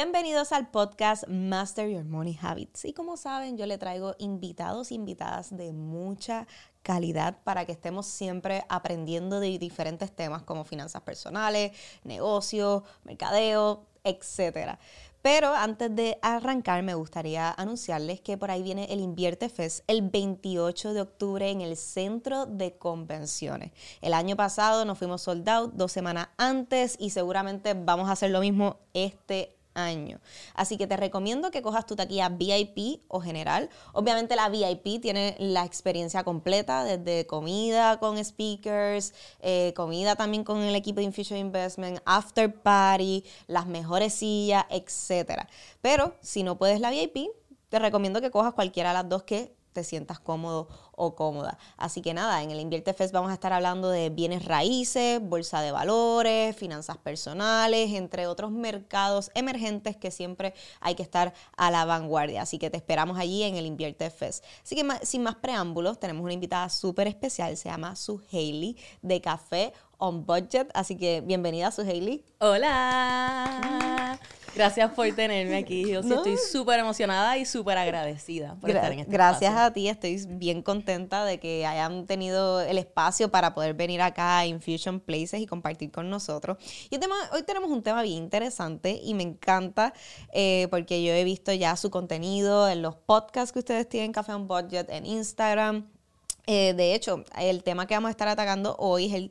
Bienvenidos al podcast Master Your Money Habits. Y como saben, yo le traigo invitados invitadas de mucha calidad para que estemos siempre aprendiendo de diferentes temas como finanzas personales, negocios, mercadeo, etcétera. Pero antes de arrancar, me gustaría anunciarles que por ahí viene el Invierte Fest el 28 de octubre en el Centro de Convenciones. El año pasado nos fuimos sold out dos semanas antes y seguramente vamos a hacer lo mismo este año. Así que te recomiendo que cojas tu taquilla VIP o general. Obviamente la VIP tiene la experiencia completa, desde comida con speakers, eh, comida también con el equipo de Infusion Investment, after party, las mejores sillas, etc. Pero si no puedes la VIP, te recomiendo que cojas cualquiera de las dos que te sientas cómodo o cómoda. Así que nada, en el Invierte Fest vamos a estar hablando de bienes raíces, bolsa de valores, finanzas personales, entre otros mercados emergentes que siempre hay que estar a la vanguardia. Así que te esperamos allí en el Invierte Fest. Así que sin más preámbulos, tenemos una invitada súper especial, se llama Su Hailey de Café on Budget. Así que bienvenida, Su Hailey. Hola. Gracias por tenerme aquí. Yo estoy súper emocionada y súper agradecida por estar en este Gracias a ti, estoy bien contenta de que hayan tenido el espacio para poder venir acá a Infusion Places y compartir con nosotros. Y hoy tenemos un tema bien interesante y me encanta eh, porque yo he visto ya su contenido en los podcasts que ustedes tienen, Café on Budget, en Instagram. Eh, de hecho, el tema que vamos a estar atacando hoy es el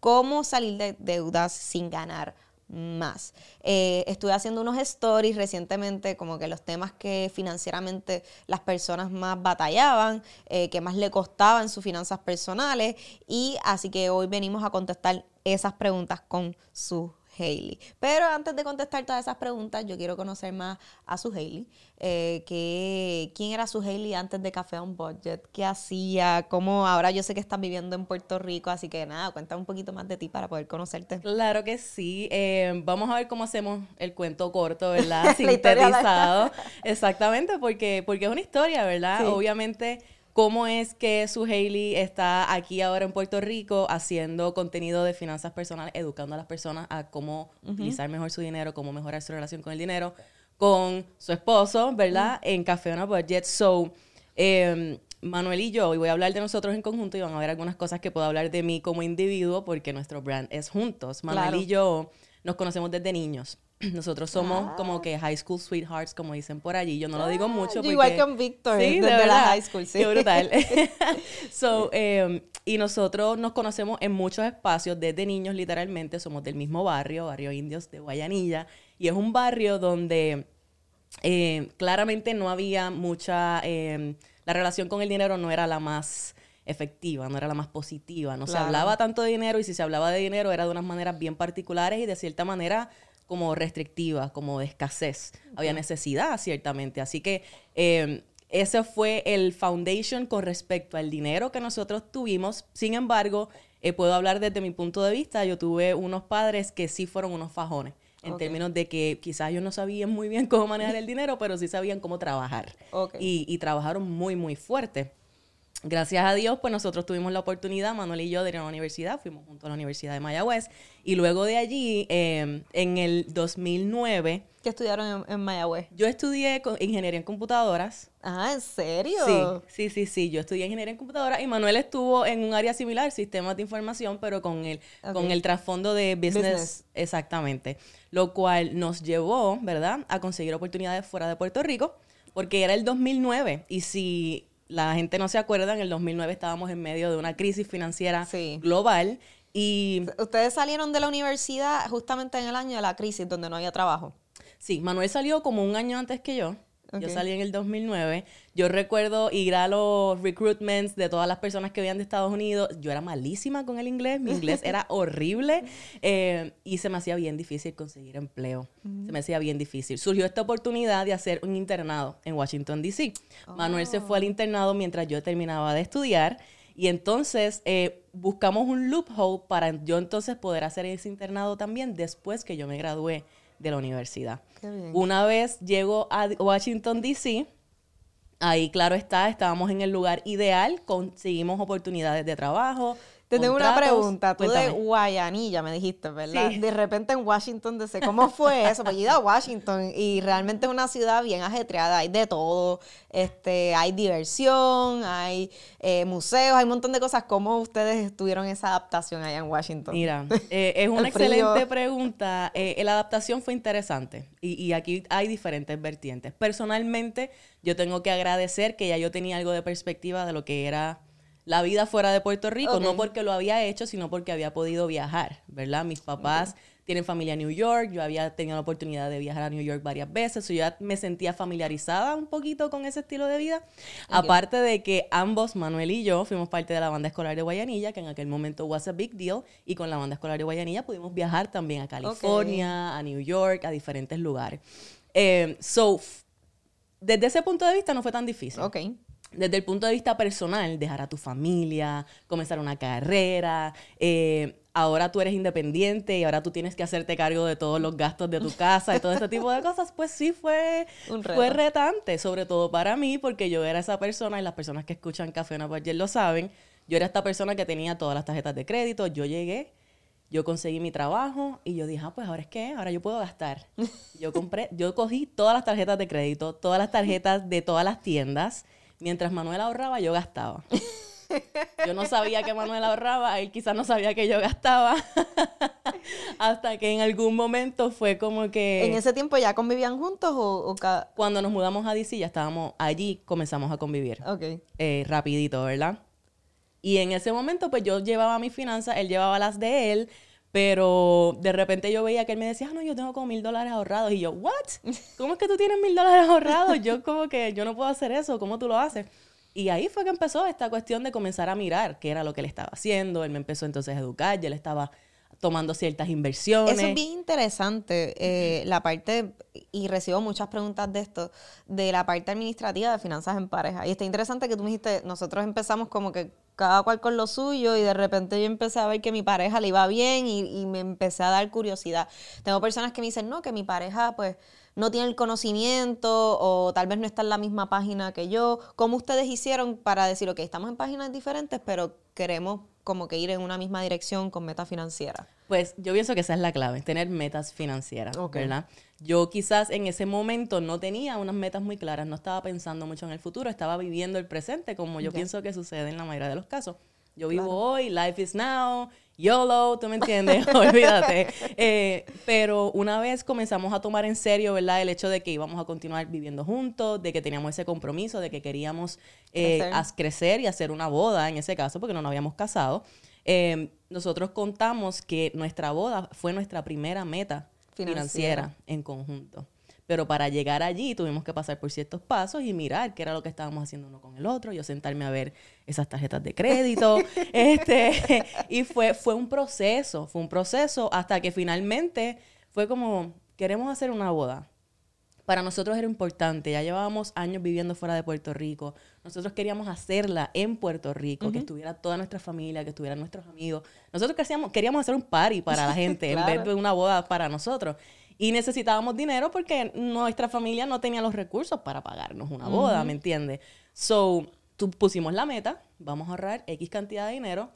cómo salir de deudas sin ganar más. Eh, estuve haciendo unos stories recientemente, como que los temas que financieramente las personas más batallaban, eh, que más le costaban sus finanzas personales, y así que hoy venimos a contestar esas preguntas con sus Hailey. Pero antes de contestar todas esas preguntas, yo quiero conocer más a su Hailey. Eh, ¿Quién era su Hailey antes de Café on Budget? ¿Qué hacía? ¿Cómo ahora yo sé que estás viviendo en Puerto Rico? Así que nada, cuéntame un poquito más de ti para poder conocerte. Claro que sí. Eh, vamos a ver cómo hacemos el cuento corto, ¿verdad? Sintetizado. Exactamente, porque, porque es una historia, ¿verdad? Obviamente cómo es que su Hailey está aquí ahora en Puerto Rico haciendo contenido de finanzas personales, educando a las personas a cómo utilizar mejor su dinero, cómo mejorar su relación con el dinero, con su esposo, ¿verdad? En Café on a Budget. So, em, Manuel y yo, y voy a hablar de nosotros en conjunto y van a ver algunas cosas que puedo hablar de mí como individuo porque nuestro brand es juntos. Manuel y yo nos conocemos desde niños. Nosotros somos como que high school sweethearts, como dicen por allí. Yo no lo digo ah, mucho. Porque, igual que un Víctor, sí, desde la high school, sí. Qué brutal. so, em, y nosotros nos conocemos en muchos espacios, desde niños literalmente, somos del mismo barrio, Barrio Indios de Guayanilla, y es un barrio donde eh, claramente no había mucha, em, la relación con el dinero no era la más efectiva, no era la más positiva, no se hablaba tanto de dinero y si se hablaba de dinero era de unas maneras bien particulares y de cierta manera como restrictiva, como de escasez. Había necesidad, ciertamente. Así que eh, ese fue el foundation con respecto al dinero que nosotros tuvimos. Sin embargo, eh, puedo hablar desde mi punto de vista. Yo tuve unos padres que sí fueron unos fajones. En términos de que quizás ellos no sabían muy bien cómo manejar el dinero, pero sí sabían cómo trabajar. Y, y trabajaron muy, muy fuerte gracias a Dios, pues nosotros tuvimos la oportunidad, Manuel y yo, de ir a la universidad, fuimos juntos a la Universidad de Mayagüez, y luego de allí, em, en el 2009... ¿Qué estudiaron en, Mayagüez? Yo estudié ingeniería en computadoras. Ah, ¿en serio? Sí, sí, sí, sí, yo estudié ingeniería en computadoras y Manuel estuvo en un área similar, sistemas de información, pero con el, con el trasfondo de business, exactamente, lo cual nos llevó, ¿verdad?, a conseguir oportunidades fuera de Puerto Rico, porque era el 2009 y si la gente no se acuerda, en el 2009 estábamos en medio de una crisis financiera global y... Ustedes salieron de la universidad justamente en el año de la crisis, donde no había trabajo. Sí, Manuel salió como un año antes que yo. Yo salí en el 2009. Yo recuerdo ir a los recruitments de todas las personas que venían de Estados Unidos. Yo era malísima con el inglés. Mi inglés era horrible. Eh, y se me hacía bien difícil conseguir empleo. Se me hacía bien difícil. Surgió esta oportunidad de hacer un internado en Washington, D.C. Manuel se fue al oh. internado mientras yo terminaba de estudiar. Y entonces eh, buscamos un loophole para yo entonces poder hacer ese internado también después que yo me gradué de la universidad. Una vez llego a Washington, D.C., ahí claro está, estábamos en el lugar ideal, conseguimos oportunidades de trabajo, Te tengo una pregunta. Tú de. Guayanilla me dijiste, ¿verdad? Sí. De repente en Washington DC. ¿Cómo fue eso? Pues yo he ido a Washington y realmente es una ciudad bien ajetreada. Hay de todo. Este, hay diversión, hay eh, museos, hay un montón de cosas. ¿Cómo ustedes tuvieron esa adaptación allá en Washington? Mira, eh, es una excelente pregunta. Eh, la adaptación fue interesante y, y aquí hay diferentes vertientes. Personalmente, yo tengo que agradecer que ya yo tenía algo de perspectiva de lo que era la vida fuera de Puerto Rico, no porque lo había hecho, sino porque había podido viajar, ¿verdad? Mis papás tienen familia en New York, yo había tenido la oportunidad de viajar a New York varias veces, so yo ya me sentía familiarizada un poquito con ese estilo de vida. Aparte de que ambos, Manuel y yo, fuimos parte de la banda escolar de Guayanilla, que en aquel momento was a big deal, y con la banda escolar de Guayanilla pudimos viajar también a California, a New York, a diferentes lugares. Eh, so, desde ese punto de vista no fue tan difícil Ok. Desde el punto de vista personal, dejar a tu familia, comenzar una carrera, eh, ahora tú eres independiente y ahora tú tienes que hacerte cargo de todos los gastos de tu casa y todo ese tipo de cosas, pues sí fue, Un fue retante, sobre todo para mí, porque yo era esa persona y las personas que escuchan Café Una Ayer lo saben, yo era esta persona que tenía todas las tarjetas de crédito, yo llegué, yo conseguí mi trabajo y yo dije, ah, pues ahora es que, ahora yo puedo gastar. Yo compré, yo cogí todas las tarjetas de crédito, todas las tarjetas de todas las tiendas. Mientras Manuel ahorraba, yo gastaba. Yo no sabía que Manuel ahorraba, él quizás no sabía que yo gastaba. Hasta que en algún momento fue como que... ¿En ese tiempo ya convivían juntos o, o cada...? Cuando nos mudamos a DC, ya estábamos allí, comenzamos a convivir. Ok. eh, rapidito, ¿verdad? Y en ese momento, pues yo llevaba mis finanzas, él llevaba las de él, pero de repente yo veía que él me decía, ah, no, yo tengo como mil dólares ahorrados. Y yo, ¿what? ¿Cómo es que tú tienes mil dólares ahorrados? Yo como que, yo no puedo hacer eso, ¿cómo tú lo haces? Y ahí fue que empezó esta cuestión de comenzar a mirar qué era lo que él estaba haciendo. Él me empezó entonces a educar, ya él estaba tomando ciertas inversiones. Eso es bien interesante, eh, la parte, y recibo muchas preguntas de esto, de la parte administrativa de finanzas en pareja. Y está interesante que tú me dijiste, nosotros empezamos como que cada cual con lo suyo y de repente yo empecé a ver que mi pareja le iba bien y, y me empecé a dar curiosidad. Tengo personas que me dicen, no, que mi pareja pues no tiene el conocimiento o tal vez no está en la misma página que yo. ¿Cómo ustedes hicieron para decir, ok, estamos en páginas diferentes, pero queremos como que ir en una misma dirección con meta financiera? Pues yo pienso que esa es la clave, tener metas financieras, Ok. ¿verdad? Yo quizás en ese momento no tenía unas metas muy claras, no estaba pensando mucho en el futuro, estaba viviendo el presente, como yo Ya. pienso que sucede en la mayoría de los casos. Yo vivo hoy, life is now, YOLO, ¿tú me entiendes? Olvídate. Eh, pero una vez comenzamos a tomar en serio, ¿verdad? El hecho de que íbamos a continuar viviendo juntos, de que teníamos ese compromiso, de que queríamos eh, Crecer. y hacer una boda en ese caso, porque no nos habíamos casado. eh, nosotros contamos que nuestra boda fue nuestra primera meta Financiera. financiera, en conjunto. Pero para llegar allí tuvimos que pasar por ciertos pasos y mirar qué era lo que estábamos haciendo uno con el otro. Yo sentarme a ver esas tarjetas de crédito. este, y fue, fue un proceso, fue un proceso hasta que finalmente fue como, queremos hacer una boda. Para nosotros era importante, ya llevábamos años viviendo fuera de Puerto Rico. Nosotros queríamos hacerla en Puerto Rico, que estuviera toda nuestra familia, que estuvieran nuestros amigos. Nosotros queríamos, queríamos hacer un party para la gente en vez Claro. de una boda para nosotros. Y necesitábamos dinero porque nuestra familia no tenía los recursos para pagarnos una boda, ¿me entiendes? So, tú pusimos la meta, vamos a ahorrar X cantidad de dinero.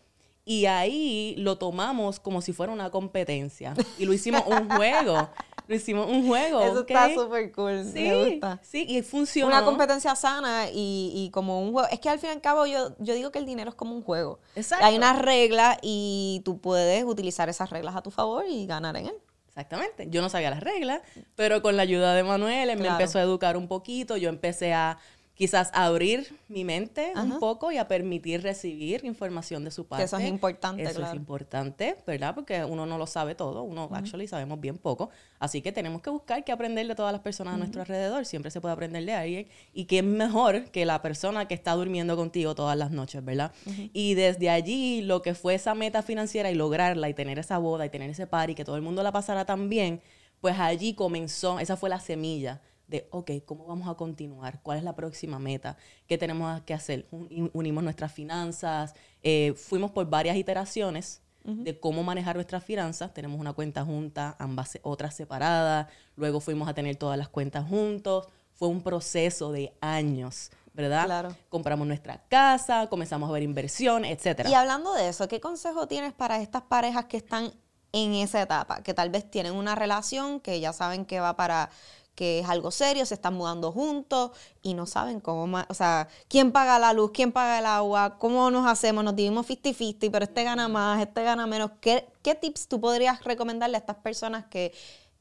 Y ahí lo tomamos como si fuera una competencia. Y lo hicimos un juego. Lo hicimos un juego. Eso está súper cool, Sí, me gusta. sí, y funcionó. Una competencia sana y, y como un juego. Es que al fin y al cabo yo, yo digo que el dinero es como un juego. Exacto. Hay unas reglas y tú puedes utilizar esas reglas a tu favor y ganar en él. Exactamente. Yo no sabía las reglas, pero con la ayuda de Manuel, él me empezó a educar un poquito. Yo empecé a quizás abrir mi mente un Ajá. poco y a permitir recibir información de su parte. eso es importante, Eso claro. es importante, ¿verdad? Porque uno no lo sabe todo, uno actually sabemos bien poco. Así que tenemos que buscar que aprender de todas las personas a nuestro alrededor. Siempre se puede aprender de alguien. Y que es mejor que la persona que está durmiendo contigo todas las noches, ¿verdad? Y desde allí, lo que fue esa meta financiera y lograrla y tener esa boda y tener ese party, que todo el mundo la pasara tan bien, pues allí comenzó, esa fue la semilla de, ok, ¿cómo vamos a continuar? ¿Cuál es la próxima meta? ¿Qué tenemos que hacer? Un- Unimos nuestras finanzas, eh, fuimos por varias iteraciones de cómo manejar nuestras finanzas. Tenemos una cuenta junta, ambas otras separadas, luego fuimos a tener todas las cuentas juntos. Fue un proceso de años ¿verdad? Claro. Compramos nuestra casa, comenzamos a ver inversión, etcétera. Y hablando de eso, ¿qué consejo tienes para estas parejas que están en esa etapa? Que tal vez tienen una relación que ya saben que va para que es algo serio, se están mudando juntos y no saben cómo, o sea, quién paga la luz, quién paga el agua, cómo nos hacemos, nos dividimos 50-50, pero este gana más, este gana menos. ¿Qué, ¿Qué tips tú podrías recomendarle a estas personas que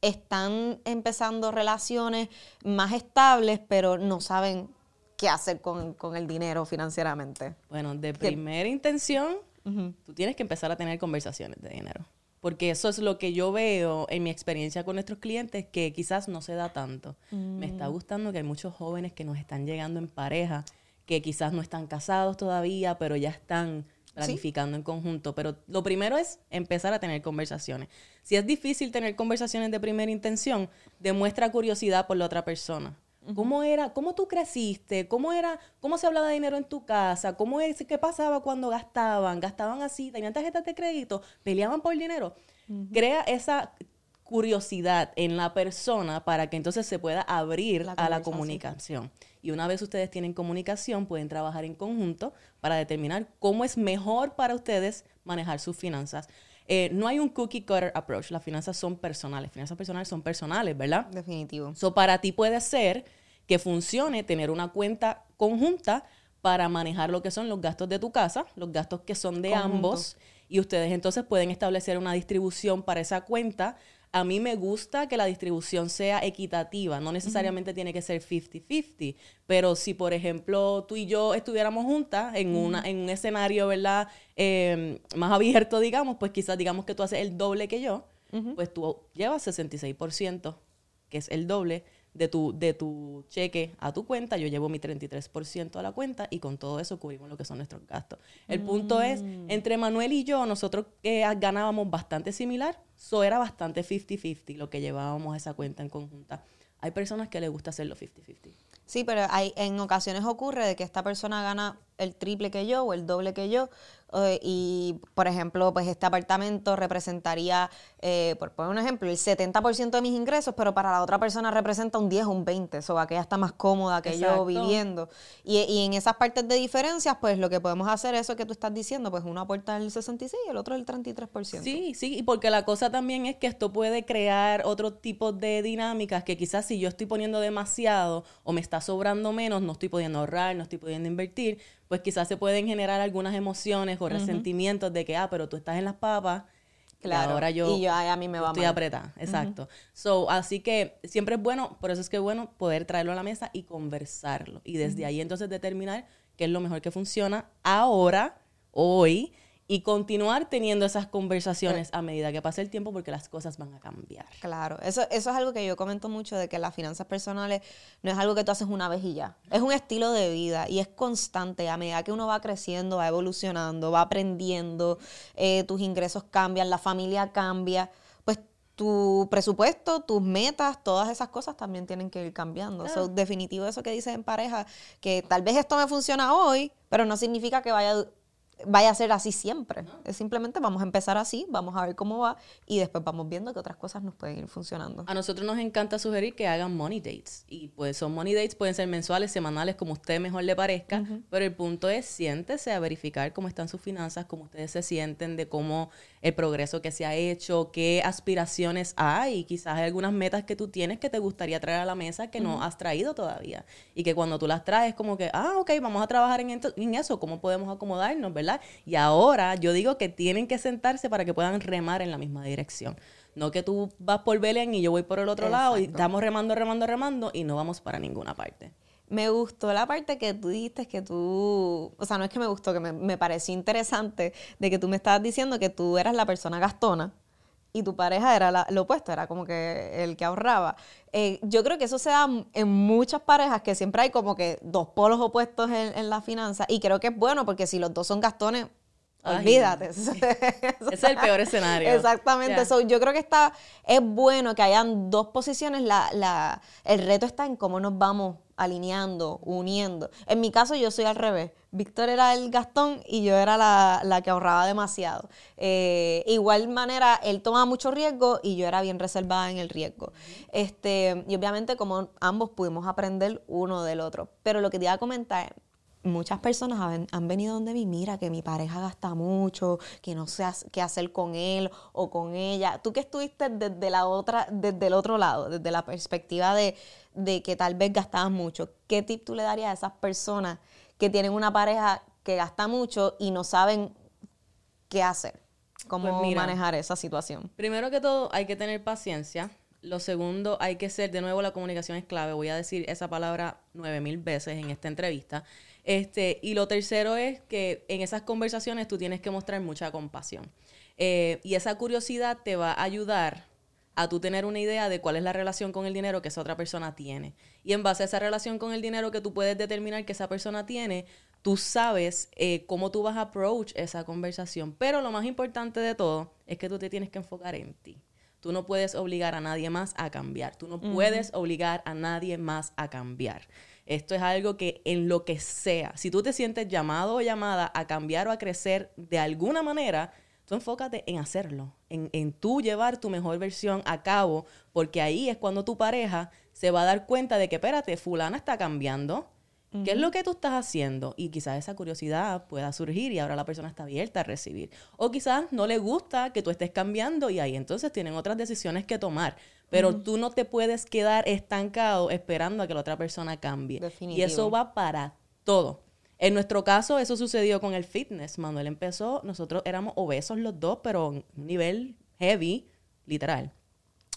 están empezando relaciones más estables, pero no saben qué hacer con, con el dinero financieramente? Bueno, de primera intención, tú tienes que empezar a tener conversaciones de dinero. Porque eso es lo que yo veo en mi experiencia con nuestros clientes, que quizás no se da tanto. Me está gustando que hay muchos jóvenes que nos están llegando en pareja, que quizás no están casados todavía, pero ya están planificando en conjunto. Pero lo primero es empezar a tener conversaciones. Si es difícil tener conversaciones de primera intención, demuestra curiosidad por la otra persona. ¿Cómo era, cómo tú creciste? ¿Cómo era, cómo se hablaba de dinero en tu casa? ¿Cómo es, qué pasaba cuando gastaban? ¿Gastaban así? ¿Tenían tarjetas de crédito? ¿Peleaban por dinero? Crea esa curiosidad en la persona para que entonces se pueda abrir La a la comunicación. Y una vez ustedes tienen comunicación, pueden trabajar en conjunto para determinar cómo es mejor para ustedes manejar sus finanzas. Eh, no hay un cookie cutter approach. Las finanzas son personales. Finanzas personales son personales, ¿verdad? Definitivo. So, para ti puede ser que funcione tener una cuenta conjunta para manejar lo que son los gastos de tu casa, los gastos que son de Conjunto. ambos, y ustedes entonces pueden establecer una distribución para esa cuenta. A mí me gusta que la distribución sea equitativa, no necesariamente tiene que ser 50-50, pero si por ejemplo tú y yo estuviéramos juntas en, una, en un escenario, ¿verdad? Eh, más abierto, digamos, pues quizás digamos que tú haces el doble que yo, pues tú llevas 66%, que es el doble de tu, de tu cheque a tu cuenta, yo llevo mi 33% a la cuenta y con todo eso cubrimos lo que son nuestros gastos. El punto es, entre Manuel y yo, nosotros eh, ganábamos bastante similar, so era bastante 50-50 lo que llevábamos a esa cuenta en conjunta. Hay personas que les gusta hacerlo 50-50. Sí, pero hay, en ocasiones ocurre de que esta persona gana el triple que yo o el doble que yo. Eh, y, por ejemplo, pues este apartamento representaría, eh, por poner un ejemplo, el 70% de mis ingresos, pero para la otra persona representa un 10 o un 20. O aquella está más cómoda que yo viviendo. Y, y en esas partes de diferencias, pues lo que podemos hacer es eso que tú estás diciendo, pues uno aporta el 66 y el otro el 33%. Sí, sí, y porque la cosa también es que esto puede crear otro tipo de dinámicas que quizás si yo estoy poniendo demasiado o me está sobrando menos, no estoy pudiendo ahorrar, no estoy pudiendo invertir, pues quizás se pueden generar algunas emociones o resentimientos de que, ah, pero tú estás en las papas, Claro, y ahora yo, y yo, ay, a mí me va estoy mal. apretada. Exacto. So, así que siempre es bueno, por eso es que es bueno poder traerlo a la mesa y conversarlo. Y desde ahí entonces determinar qué es lo mejor que funciona ahora, hoy, y continuar teniendo esas conversaciones a medida que pase el tiempo porque las cosas van a cambiar. Claro, eso, eso es algo que yo comento mucho de que las finanzas personales no es algo que tú haces una vez y ya. Es un estilo de vida y es constante. A medida que uno va creciendo, va evolucionando, va aprendiendo, eh, tus ingresos cambian, la familia cambia, pues tu presupuesto, tus metas, todas esas cosas también tienen que ir cambiando. So, definitivo eso que dices en pareja, que tal vez esto me funciona hoy, pero no significa que vaya vaya a ser así siempre. Es simplemente vamos a empezar así, vamos a ver cómo va y después vamos viendo que otras cosas nos pueden ir funcionando. A nosotros nos encanta sugerir que hagan money dates. Y pues son money dates, pueden ser mensuales, semanales, como a usted mejor le parezca. Pero el punto es, siéntese a verificar cómo están sus finanzas, cómo ustedes se sienten, de cómo el progreso que se ha hecho, qué aspiraciones hay. Y quizás hay algunas metas que tú tienes que te gustaría traer a la mesa que no has traído todavía. Y que cuando tú las traes, como que, ah, ok, vamos a trabajar en, eso, cómo podemos acomodarnos, ¿verdad? Y ahora yo digo que tienen que sentarse para que puedan remar en la misma dirección. No que tú vas por Belén y yo voy por el otro lado y estamos remando, remando, remando y no vamos para ninguna parte. Me gustó la parte que tú dijiste que tú, o sea, no es que me gustó, que me, me pareció interesante de que tú me estabas diciendo que tú eras la persona gastona y tu pareja era la- lo opuesto, era como que el que ahorraba. Eh, yo creo que eso se da en muchas parejas, que siempre hay como que dos polos opuestos en, en la finanza y creo que es bueno porque si los dos son gastones, Ay. olvídate. Ese es el peor escenario. Exactamente. Ya. So, yo creo que está, es bueno que hayan dos posiciones. La, la, el reto está en cómo nos vamos alineando, uniendo. En mi caso yo soy al revés. Víctor era el gastón y yo era la, que ahorraba demasiado. Eh, igual manera, él tomaba mucho riesgo y yo era bien reservada en el riesgo. Este, y obviamente como ambos pudimos aprender uno del otro. Pero lo que te iba a comentar muchas personas han, venido donde mí, mira que mi pareja gasta mucho, que no sé qué hacer con él o con ella. Tú que estuviste desde la otra, desde el otro lado, desde la perspectiva de, que tal vez gastabas mucho, ¿qué tip tú le darías a esas personas que tienen una pareja que gasta mucho y no saben qué hacer? ¿Cómo pues manejar esa situación? Primero que todo, hay que tener paciencia. Lo segundo, hay que ser, de nuevo, la comunicación es clave. Voy a decir esa palabra nueve mil veces en esta entrevista. Este, y lo tercero es que en esas conversaciones tú tienes que mostrar mucha compasión. Eh, y esa curiosidad te va a ayudar a tú tener una idea de cuál es la relación con el dinero que esa otra persona tiene. Y en base a esa relación con el dinero que tú puedes determinar que esa persona tiene, tú sabes eh, cómo tú vas a approach esa conversación. Pero lo más importante de todo es que tú te tienes que enfocar en ti. Tú no puedes obligar a nadie más a cambiar. Tú no puedes obligar a nadie más a cambiar. Esto es algo que en lo que sea, si tú te sientes llamado o llamada a cambiar o a crecer de alguna manera, tú enfócate en hacerlo, en, en tú llevar tu mejor versión a cabo, porque ahí es cuando tu pareja se va a dar cuenta de que, espérate, fulana está cambiando, ¿Qué es lo que tú estás haciendo? Y quizás esa curiosidad pueda surgir y ahora la persona está abierta a recibir. O quizás no le gusta que tú estés cambiando y ahí entonces tienen otras decisiones que tomar. Pero tú no te puedes quedar estancado esperando a que la otra persona cambie. Y eso va para todo. En nuestro caso, eso sucedió con el fitness. Manuel empezó, nosotros éramos obesos los dos, pero un nivel heavy, literal.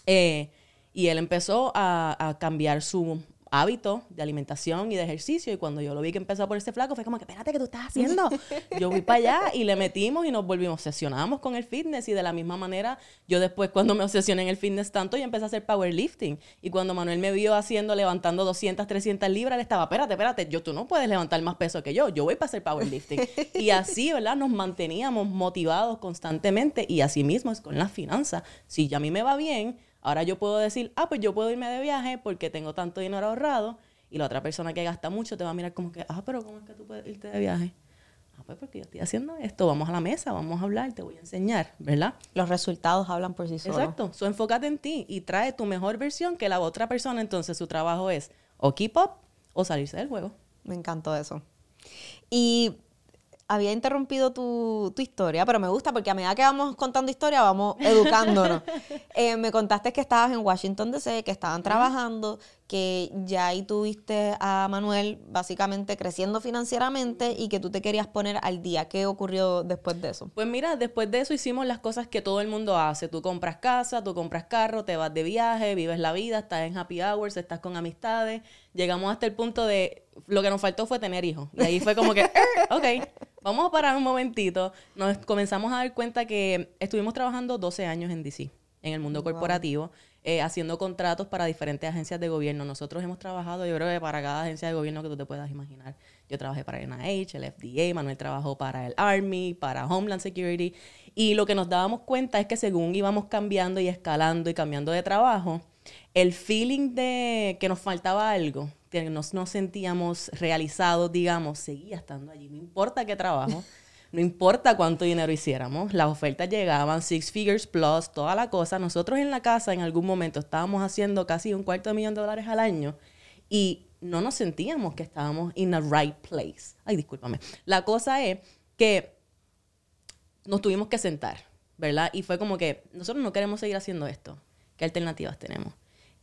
Eh, y él empezó a cambiar su hábito de alimentación y de ejercicio. Y cuando yo lo vi que empezó por este flaco, fue como que, espérate, ¿qué tú estás haciendo? Yo fui para allá y le metimos y nos volvimos, obsesionamos con el fitness. Y de la misma manera, yo después, cuando me obsesioné en el fitness tanto, yo empecé a hacer powerlifting. Y cuando Manuel me vio haciendo, levantando 200, 300 libras, le estaba, espérate, espérate, yo, tú no puedes levantar más peso que yo. Yo voy para hacer powerlifting. y así, ¿verdad? Nos manteníamos motivados constantemente. Y así mismo es con las finanzas. Si ya a mí me va bien, Ahora yo puedo decir, ah, pues yo puedo irme de viaje porque tengo tanto dinero ahorrado. Y la otra persona que gasta mucho te va a mirar como que, ah, pero ¿cómo es que tú puedes irte de viaje? Ah, pues porque yo estoy haciendo esto, vamos a la mesa, vamos a hablar, te voy a enseñar, ¿verdad? Los resultados hablan por sí solos. Exacto, so enfócate en ti y trae tu mejor versión que la otra persona, entonces su trabajo es o keep up o salirse del juego. Me encantó eso. Y había interrumpido tu, historia, pero me gusta porque a medida que vamos contando historia vamos educándonos. Eh, me contaste que estabas en Washington DC, que estaban trabajando, que ya ahí tuviste a Manuel básicamente creciendo financieramente y que tú te querías poner al día. ¿Qué ocurrió después de eso? Pues mira, después de eso hicimos las cosas que todo el mundo hace. Tú compras casa, tú compras carro, te vas de viaje, vives la vida, estás en happy hours, estás con amistades. Llegamos hasta el punto de lo que nos faltó fue tener hijos. Y ahí fue como que, ok, vamos a parar un momentito. Nos comenzamos a dar cuenta que estuvimos trabajando 12 años en DC, en el mundo corporativo, eh, haciendo contratos para diferentes agencias de gobierno. Nosotros hemos trabajado, yo creo que para cada agencia de gobierno que tú te puedas imaginar. Yo trabajé para el NIH, el FDA, Manuel trabajó para el Army, para Homeland Security. Y lo que nos dábamos cuenta es que según íbamos cambiando y escalando y cambiando de trabajo, el feeling de que nos faltaba algo, que nos, nos sentíamos realizados, digamos, seguía estando allí. No importa qué trabajo, no importa cuánto dinero hiciéramos, las ofertas llegaban, six figures plus, toda la cosa. Nosotros en la casa en algún momento estábamos haciendo casi un cuarto de millón de dólares al año y no nos sentíamos que estábamos in the right place. Ay, discúlpame. La cosa es que nos tuvimos que sentar, ¿verdad? Y fue como que nosotros no queremos seguir haciendo esto. ¿Qué alternativas tenemos?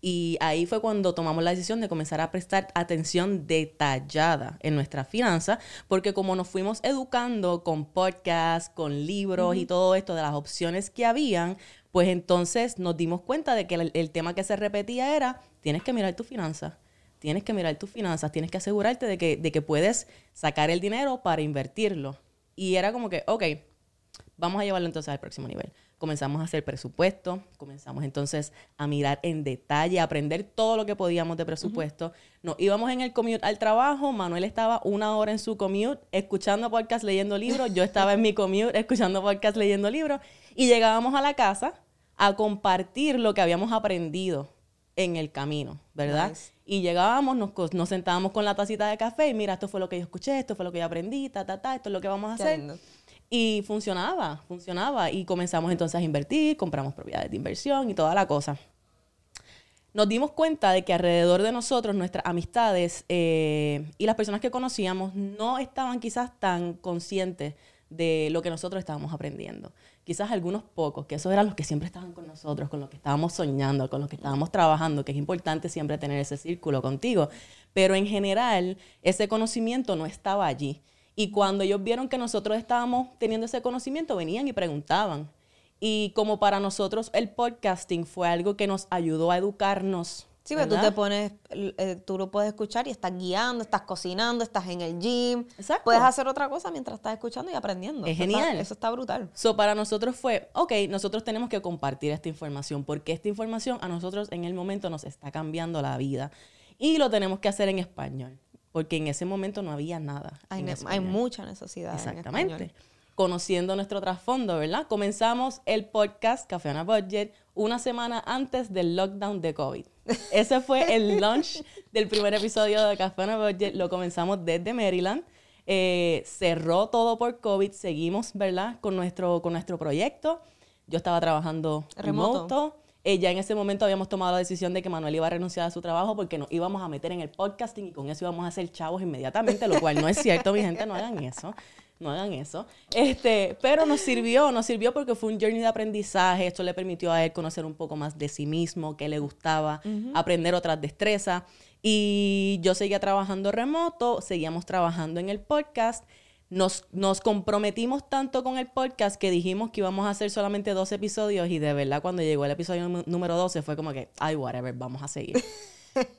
Y ahí fue cuando tomamos la decisión de comenzar a prestar atención detallada en nuestra finanza, porque como nos fuimos educando con podcasts, con libros y todo esto de las opciones que habían, pues entonces nos dimos cuenta de que el, tema que se repetía era, tienes que mirar tu finanza, tienes que mirar tus finanzas, tienes que asegurarte de que, de que puedes sacar el dinero para invertirlo. Y era como que, ok, vamos a llevarlo entonces al próximo nivel comenzamos a hacer presupuesto, comenzamos entonces a mirar en detalle, a aprender todo lo que podíamos de presupuesto. Nos íbamos en el commute al trabajo, Manuel estaba una hora en su commute escuchando podcast, leyendo libros, yo estaba en mi commute escuchando podcast, leyendo libros, y llegábamos a la casa a compartir lo que habíamos aprendido en el camino, ¿verdad? Y llegábamos, nos, nos sentábamos con la tacita de café y mira, esto fue lo que yo escuché, esto fue lo que yo aprendí, ta, ta, ta, esto es lo que vamos a Qué hacer. lindo. Y funcionaba, funcionaba. Y comenzamos entonces a invertir, compramos propiedades de inversión y toda la cosa. Nos dimos cuenta de que alrededor de nosotros, nuestras amistades eh, y las personas que conocíamos no estaban quizás tan conscientes de lo que nosotros estábamos aprendiendo. Quizás algunos pocos, que esos eran los que siempre estaban con nosotros, con los que estábamos soñando, con los que estábamos trabajando, que es importante siempre tener ese círculo contigo. Pero en general, ese conocimiento no estaba allí. Y cuando ellos vieron que nosotros estábamos teniendo ese conocimiento, venían y preguntaban. Y como para nosotros el podcasting fue algo que nos ayudó a educarnos. Sí, pero tú te pones, eh, tú lo puedes escuchar y estás guiando, estás cocinando, estás en el gym. Exacto. Puedes hacer otra cosa mientras estás escuchando y aprendiendo. Es Eso está- genial. eso está brutal. So, para nosotros fue, ok, nosotros tenemos que compartir esta información porque esta información a nosotros en el momento nos está cambiando la vida. Y lo tenemos que hacer en español, porque en ese momento no había nada. Hay, en ne- hay mucha necesidad. en Exactamente. español. Conociendo nuestro trasfondo, ¿verdad? Comenzamos el podcast Café on a Budget una semana antes del lockdown de COVID. Ese fue el launch del primer episodio de Café on a Budget. Lo comenzamos desde Maryland. Eh, cerró todo por COVID. Seguimos, ¿verdad? Con nuestro, con nuestro proyecto. Yo estaba trabajando Remoto. remoto. Eh, ya en ese momento habíamos tomado la decisión de que Manuel iba a renunciar a su trabajo porque nos íbamos a meter en el podcasting y con eso íbamos a hacer chavos inmediatamente, lo cual no es cierto, mi gente, no hagan eso. No hagan eso. Este, pero nos sirvió, nos sirvió porque fue un journey de aprendizaje. Esto le permitió a él conocer un poco más de sí mismo, qué le gustaba, aprender otras destrezas. Y yo seguía trabajando remoto, seguíamos trabajando en el podcast. Nos, nos comprometimos tanto con el podcast que dijimos que íbamos a hacer solamente dos episodios y de verdad cuando llegó el episodio nú- número 12 fue como que, ay, whatever, vamos a seguir.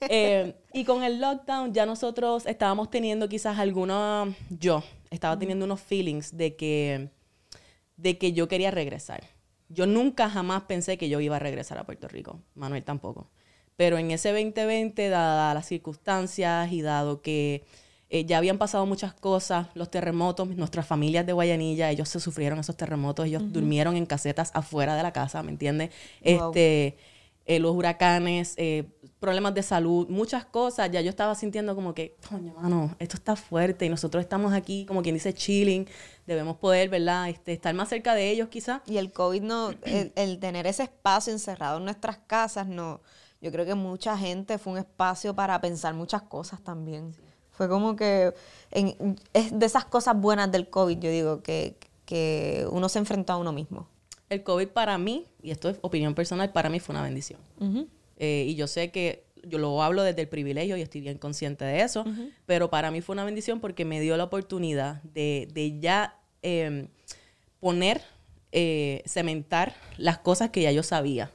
Eh, y con el lockdown ya nosotros estábamos teniendo quizás alguna, yo estaba teniendo unos feelings de que, de que yo quería regresar. Yo nunca jamás pensé que yo iba a regresar a Puerto Rico, Manuel tampoco. Pero en ese 2020, dadas las circunstancias y dado que eh, ya habían pasado muchas cosas, los terremotos, nuestras familias de Guayanilla, ellos se sufrieron esos terremotos, ellos durmieron en casetas afuera de la casa, ¿me entiendes? Wow. Este, eh, los huracanes, eh, problemas de salud, muchas cosas. Ya yo estaba sintiendo como que, coño, mano, esto está fuerte y nosotros estamos aquí, como quien dice, chilling. Debemos poder, ¿verdad? Este, estar más cerca de ellos, quizá. Y el COVID no, el, el tener ese espacio encerrado en nuestras casas, no, yo creo que mucha gente fue un espacio para pensar muchas cosas también. Fue como que en- es de esas cosas buenas del COVID, yo digo, que, que uno se enfrentó a uno mismo. El COVID para mí, y esto es opinión personal, para mí fue una bendición. Eh, y yo sé que yo lo hablo desde el privilegio y estoy bien consciente de eso, pero para mí fue una bendición porque me dio la oportunidad de, de ya eh, poner, eh, cementar las cosas que ya yo sabía,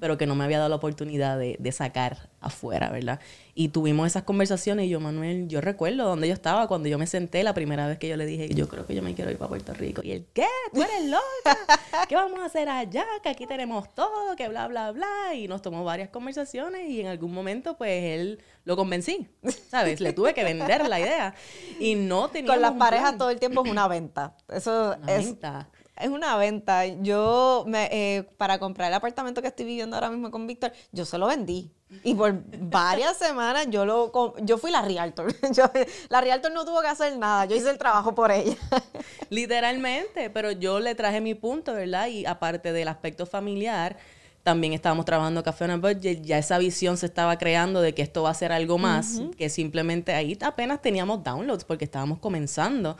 pero que no me había dado la oportunidad de, de sacar afuera, ¿verdad? Y tuvimos esas conversaciones y yo, Manuel, yo recuerdo donde yo estaba cuando yo me senté la primera vez que yo le dije, yo creo que yo me quiero ir para Puerto Rico. Y él, ¿qué? ¿Tú eres loca? ¿Qué vamos a hacer allá? Que aquí tenemos todo, que bla, bla, bla. Y nos tomó varias conversaciones y en algún momento, pues, él lo convencí, ¿sabes? Le tuve que vender la idea. Y no tenía Con las parejas todo el tiempo es una venta. Eso es, es una venta. Yo, me, eh, para comprar el apartamento que estoy viviendo ahora mismo con Víctor, yo se lo vendí. Y por varias semanas yo lo yo fui la realtor. La realtor no tuvo que hacer nada. Yo hice el trabajo por ella. Literalmente, pero yo le traje mi punto, ¿verdad? Y aparte del aspecto familiar, también estábamos trabajando Café on a Budget, ya esa visión se estaba creando de que esto va a ser algo más, que simplemente ahí apenas teníamos downloads porque estábamos comenzando.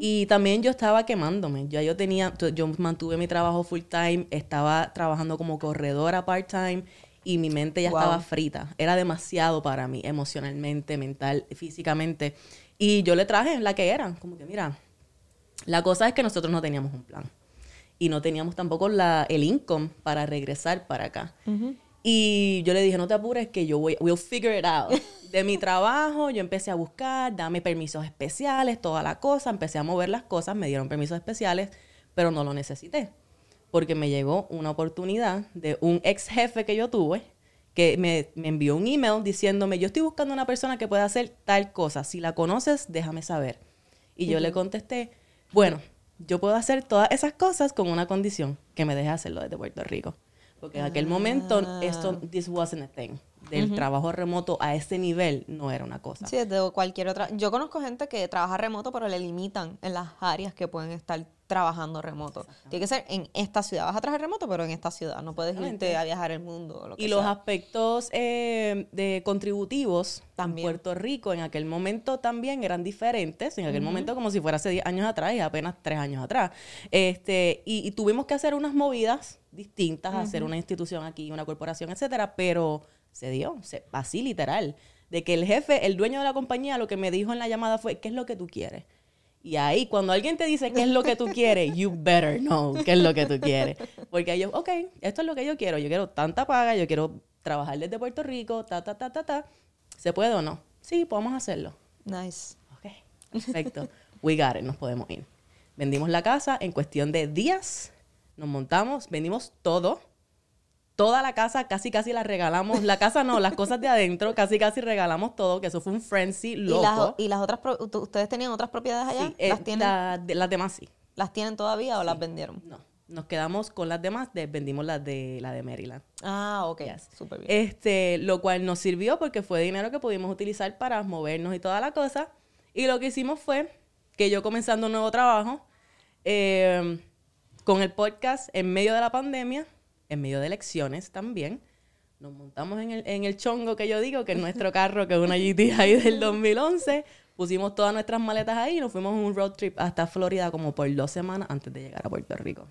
Y también yo estaba quemándome, ya yo tenía, yo mantuve mi trabajo full time, estaba trabajando como corredora part time y mi mente ya Wow. estaba frita. Era demasiado para mí, emocionalmente, mental, físicamente. Y yo le traje la que era, como que mira, la cosa es que nosotros no teníamos un plan y no teníamos tampoco la, el income para regresar para acá. Y yo le dije, no te apures, que yo voy, we'll figure it out. De mi trabajo, yo empecé a buscar, dame permisos especiales, toda la cosa, empecé a mover las cosas, me dieron permisos especiales, pero no lo necesité, porque me llegó una oportunidad de un ex jefe que yo tuve, que me, me envió un email diciéndome, yo estoy buscando una persona que pueda hacer tal cosa, si la conoces, déjame saber. Y yo le contesté, bueno, yo puedo hacer todas esas cosas con una condición, que me deje hacerlo desde Puerto Rico. Porque en aquel momento esto, this wasn't a thing. del trabajo remoto a ese nivel no era una cosa. Sí, de cualquier otra. Yo conozco gente que trabaja remoto, pero le limitan en las áreas que pueden estar trabajando remoto. Tiene que ser en esta ciudad. Vas a trabajar remoto, pero en esta ciudad. No puedes irte a viajar el mundo. y los aspectos eh, de contributivos también. en Puerto Rico en aquel momento también eran diferentes. En aquel momento como si fuera hace 10 años atrás y apenas 3 años atrás. Este, y, tuvimos que hacer unas movidas distintas, hacer una institución aquí, una corporación, etcétera, pero se dio, así literal. De que el jefe, el dueño de la compañía, lo que me dijo en la llamada fue, ¿qué es lo que tú quieres? Y ahí, cuando alguien te dice qué es lo que tú quieres, you better know qué es lo que tú quieres. Porque ellos, ok, esto es lo que yo quiero. Yo quiero tanta paga, yo quiero trabajar desde Puerto Rico, ta, ta, ta, ta, ta. ¿Se puede o no? Sí, podemos hacerlo. Nice. Ok, perfecto. We got it, nos podemos ir. Vendimos la casa en cuestión de días, nos montamos, vendimos todo toda la casa casi casi la regalamos. La casa no, las cosas de adentro casi casi regalamos todo, que eso fue un frenzy loco. ¿Y las, otras, ustedes tenían otras propiedades allá? Sí, ¿Las, tienen? las demás sí. ¿Las tienen todavía o las vendieron? No. Nos quedamos con las demás, vendimos las de la de Maryland. Ah, ok. Súper bien. Este, lo cual nos sirvió porque fue dinero que pudimos utilizar para movernos y toda la cosa. Y lo que hicimos fue que yo comenzando un nuevo trabajo eh, con el podcast en medio de la pandemia, en medio de elecciones también. Nos montamos en el, en el chongo que yo digo, que es nuestro carro, que es una GTI del 2011. Pusimos todas nuestras maletas ahí y nos fuimos en un road trip hasta Florida como por dos semanas antes de llegar a Puerto Rico.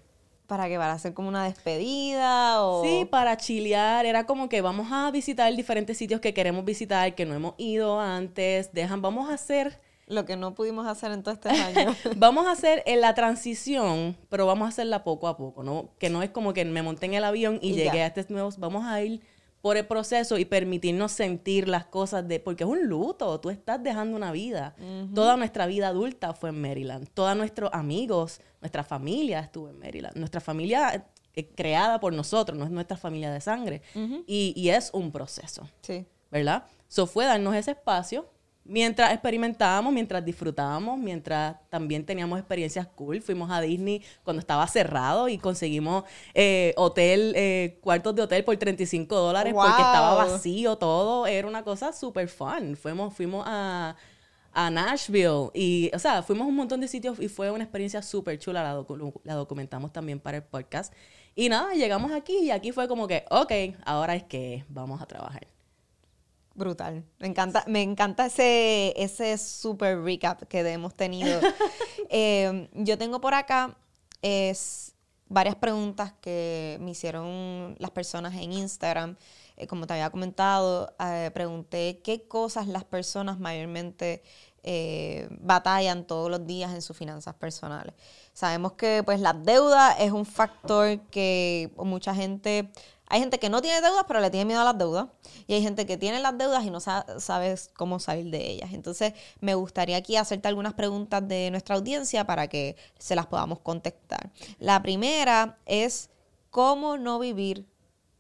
¿Para qué? ¿Para hacer como una despedida? O... Sí, para chilear. Era como que vamos a visitar diferentes sitios que queremos visitar, que no hemos ido antes. Dejan, vamos a hacer lo que no pudimos hacer en todo este año. vamos a hacer la transición, pero vamos a hacerla poco a poco, ¿no? Que no es como que me monté en el avión y, llegué a estos nuevos. Vamos a ir por el proceso y permitirnos sentir las cosas de. Porque es un luto, tú estás dejando una vida. Toda nuestra vida adulta fue en Maryland. Todos nuestros amigos, nuestra familia estuvo en Maryland. Nuestra familia eh, creada por nosotros, no es nuestra familia de sangre. y, y, es un proceso. Sí. ¿Verdad? So fue darnos ese espacio mientras experimentábamos, mientras disfrutábamos, mientras también teníamos experiencias cool. Fuimos a Disney cuando estaba cerrado y conseguimos eh, hotel, eh, cuartos de hotel por 35 dólares porque estaba vacío todo. Era una cosa súper fun. Fuimos, fuimos a, Nashville y, o sea, fuimos a un montón de sitios y fue una experiencia súper chula. La, la documentamos también para el podcast. Y nada, llegamos aquí y aquí fue como que, ok, ahora es que vamos a trabajar. Brutal. Me encanta, me encanta ese, ese super recap que hemos tenido. Eh, yo tengo por acá es varias preguntas que me hicieron las personas en Instagram. Eh, como te había comentado, eh, pregunté qué cosas las personas mayormente batallan todos los días en sus finanzas personales. Sabemos que pues la deuda es un factor que mucha gente hay gente que no tiene deudas, pero le tiene miedo a las deudas. Y hay gente que tiene las deudas y no sabe, cómo salir de ellas. Entonces, me gustaría aquí hacerte algunas preguntas de nuestra audiencia para que se las podamos contestar. La primera es, ¿cómo no vivir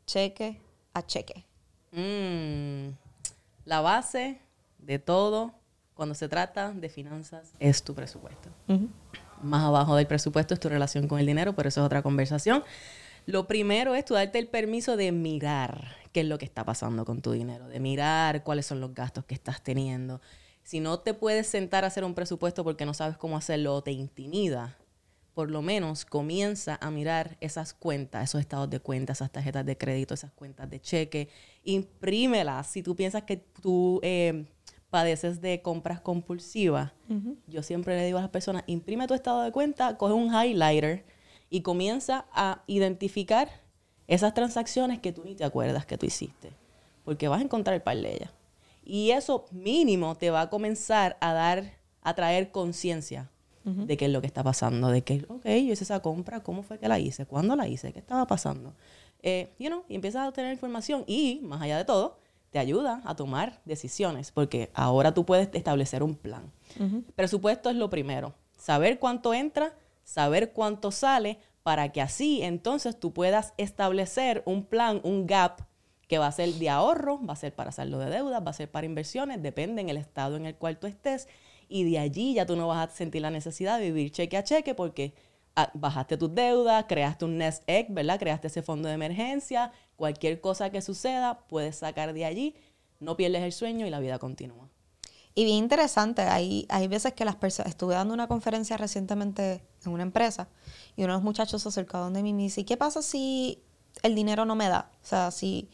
cheque a cheque? Mm, la base de todo cuando se trata de finanzas es tu presupuesto. Más abajo del presupuesto es tu relación con el dinero, pero eso es otra conversación. Lo primero es tú darte el permiso de mirar qué es lo que está pasando con tu dinero, de mirar cuáles son los gastos que estás teniendo. Si no te puedes sentar a hacer un presupuesto porque no sabes cómo hacerlo o te intimida, por lo menos comienza a mirar esas cuentas, esos estados de cuenta, esas tarjetas de crédito, esas cuentas de cheque, imprímelas. Si tú piensas que tú eh, padeces de compras compulsivas, yo siempre le digo a las personas, imprime tu estado de cuenta, coge un highlighter y comienza a identificar esas transacciones que tú ni te acuerdas que tú hiciste, porque vas a encontrar el par de ellas. Y eso mínimo te va a comenzar a dar, a traer conciencia de qué es lo que está pasando, de que, ok, yo hice esa compra, ¿cómo fue que la hice? ¿Cuándo la hice? ¿Qué estaba pasando? Eh, you know, y empiezas a obtener información y, más allá de todo, te ayuda a tomar decisiones, porque ahora tú puedes establecer un plan. Presupuesto es lo primero, saber cuánto entra, saber cuánto sale para que así entonces tú puedas establecer un plan, un gap que va a ser de ahorro, va a ser para saldo de deudas, va a ser para inversiones, depende en el estado en el cual tú estés y de allí ya tú no vas a sentir la necesidad de vivir cheque a cheque porque ah, bajaste tus deudas, creaste un nest egg, ¿verdad? Creaste ese fondo de emergencia, cualquier cosa que suceda, puedes sacar de allí, no pierdes el sueño y la vida continúa. Y bien interesante, hay, hay veces que las personas, estuve dando una conferencia recientemente en una empresa y uno de los muchachos se acercó donde mí y me dice, ¿qué pasa si el dinero no me da? O sea, si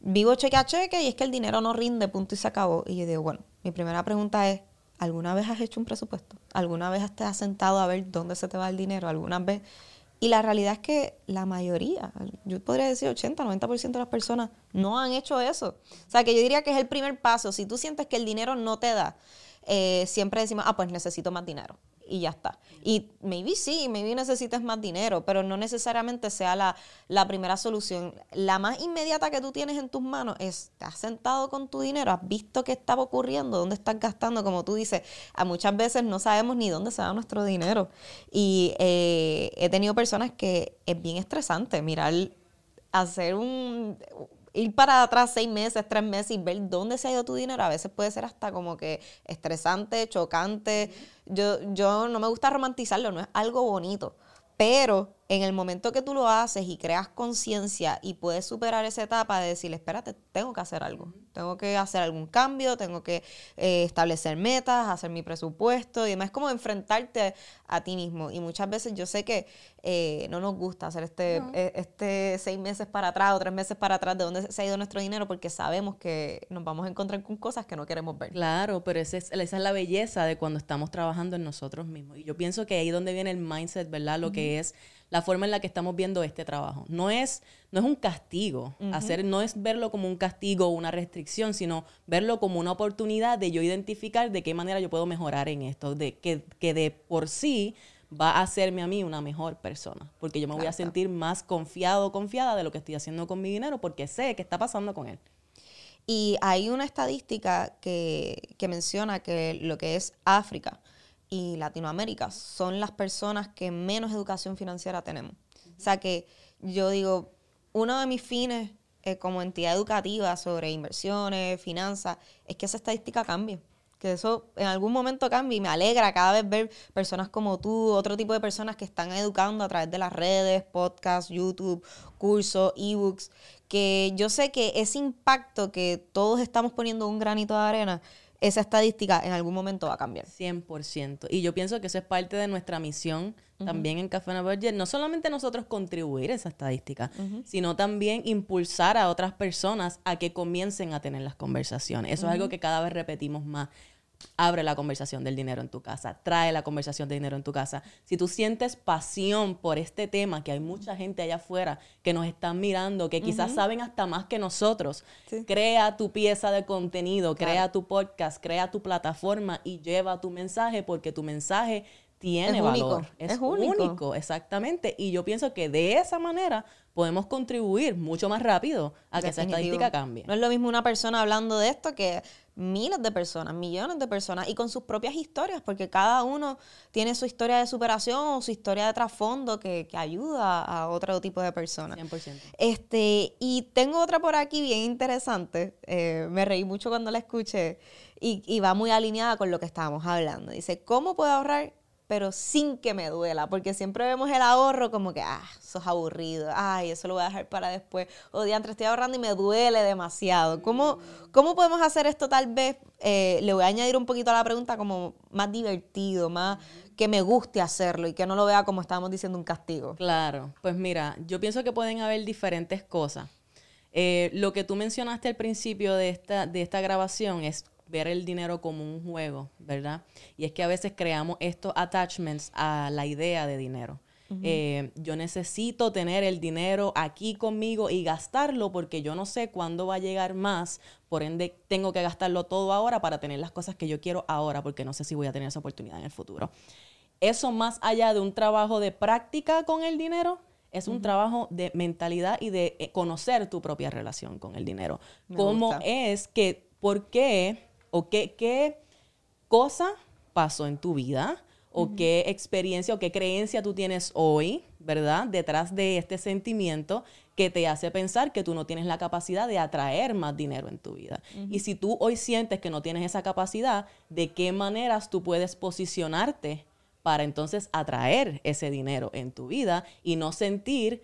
vivo cheque a cheque y es que el dinero no rinde, punto y se acabó. Y yo digo, bueno, mi primera pregunta es, ¿alguna vez has hecho un presupuesto? ¿Alguna vez te has sentado a ver dónde se te va el dinero? ¿Alguna vez? Y la realidad es que la mayoría, yo podría decir 80, 90% de las personas no han hecho eso. O sea, que yo diría que es el primer paso. Si tú sientes que el dinero no te da, eh, siempre decimos, ah, pues necesito más dinero y ya está. Y maybe sí, maybe necesitas más dinero, pero no necesariamente sea la, la, primera solución. La más inmediata que tú tienes en tus manos es, te has sentado con tu dinero, has visto qué estaba ocurriendo, dónde estás gastando, como tú dices, a muchas veces no sabemos ni dónde se va nuestro dinero. Y eh, he tenido personas que es bien estresante mirar, hacer un ir para atrás seis meses, tres meses y ver dónde se ha ido tu dinero, a veces puede ser hasta como que estresante, chocante. Yo, yo no me gusta romantizarlo, no es algo bonito. Pero en el momento que tú lo haces y creas conciencia y puedes superar esa etapa de decir, espérate, tengo que hacer algo, tengo que hacer algún cambio, tengo que eh, establecer metas, hacer mi presupuesto y demás, es como enfrentarte a ti mismo. Y muchas veces yo sé que eh, no nos gusta hacer este, eh, este seis meses para atrás o tres meses para atrás de dónde se ha ido nuestro dinero porque sabemos que nos vamos a encontrar con cosas que no queremos ver. Claro, pero esa es, esa es la belleza de cuando estamos trabajando en nosotros mismos. Y yo pienso que ahí donde viene el mindset, ¿verdad? Lo que es la forma en la que estamos viendo este trabajo. No es, no es un castigo, hacer, no es verlo como un castigo o una restricción, sino verlo como una oportunidad de yo identificar de qué manera yo puedo mejorar en esto, de que, que de por sí va a hacerme a mí una mejor persona, porque yo me voy a sentir más confiado o confiada de lo que estoy haciendo con mi dinero, porque sé qué está pasando con él. Y hay una estadística que, que menciona que lo que es África, y Latinoamérica son las personas que menos educación financiera tenemos. O sea que yo digo, uno de mis fines eh, como entidad educativa sobre inversiones, finanzas, es que esa estadística cambie. Que eso en algún momento cambie y me alegra cada vez ver personas como tú, otro tipo de personas que están educando a través de las redes, podcasts, YouTube, cursos, ebooks, que yo sé que ese impacto que todos estamos poniendo un granito de arena, esa estadística en algún momento va a cambiar. 100%. Y yo pienso que eso es parte de nuestra misión también en Café Budget. No solamente nosotros contribuir a esa estadística, sino también impulsar a otras personas a que comiencen a tener las conversaciones. Eso es algo que cada vez repetimos más abre la conversación del dinero en tu casa, trae la conversación del dinero en tu casa. Si tú sientes pasión por este tema, que hay mucha gente allá afuera que nos están mirando, que quizás saben hasta más que nosotros, crea tu pieza de contenido, crea tu podcast, crea tu plataforma y lleva tu mensaje porque tu mensaje tiene valor. Es, único. exactamente. Y yo pienso que de esa manera podemos contribuir mucho más rápido a que esa estadística cambie. No es lo mismo una persona hablando de esto que miles de personas, millones de personas y con sus propias historias, porque cada uno tiene su historia de superación o su historia de trasfondo que, ayuda a otro tipo de personas. 100%. Este, y tengo otra por aquí bien interesante, eh, me reí mucho cuando la escuché y, y va muy alineada con lo que estábamos hablando. Dice, ¿cómo puedo ahorrar pero sin que me duela, porque siempre vemos el ahorro como que, ah, eso es aburrido, ay, eso lo voy a dejar para después, o diantre, estoy ahorrando y me duele demasiado. ¿Cómo, cómo podemos hacer esto tal vez? Eh, le voy a añadir un poquito a la pregunta como más divertido, más que me guste hacerlo y que no lo vea como estábamos diciendo un castigo. Claro, pues mira, yo pienso que pueden haber diferentes cosas. Eh, lo que tú mencionaste al principio de esta, de esta grabación es ver el dinero como un juego, ¿verdad? Y es que a veces creamos estos attachments a la idea de dinero. Eh, yo necesito tener el dinero aquí conmigo y gastarlo porque yo no sé cuándo va a llegar más, por ende tengo que gastarlo todo ahora para tener las cosas que yo quiero ahora porque no sé si voy a tener esa oportunidad en el futuro. Eso más allá de un trabajo de práctica con el dinero, es un trabajo de mentalidad y de eh, conocer tu propia relación con el dinero. ¿Cómo es que, por qué o qué, qué cosa pasó en tu vida o qué experiencia o qué creencia tú tienes hoy, ¿verdad? Detrás de este sentimiento que te hace pensar que tú no tienes la capacidad de atraer más dinero en tu vida. Y si tú hoy sientes que no tienes esa capacidad, ¿de qué maneras tú puedes posicionarte para entonces atraer ese dinero en tu vida y no sentir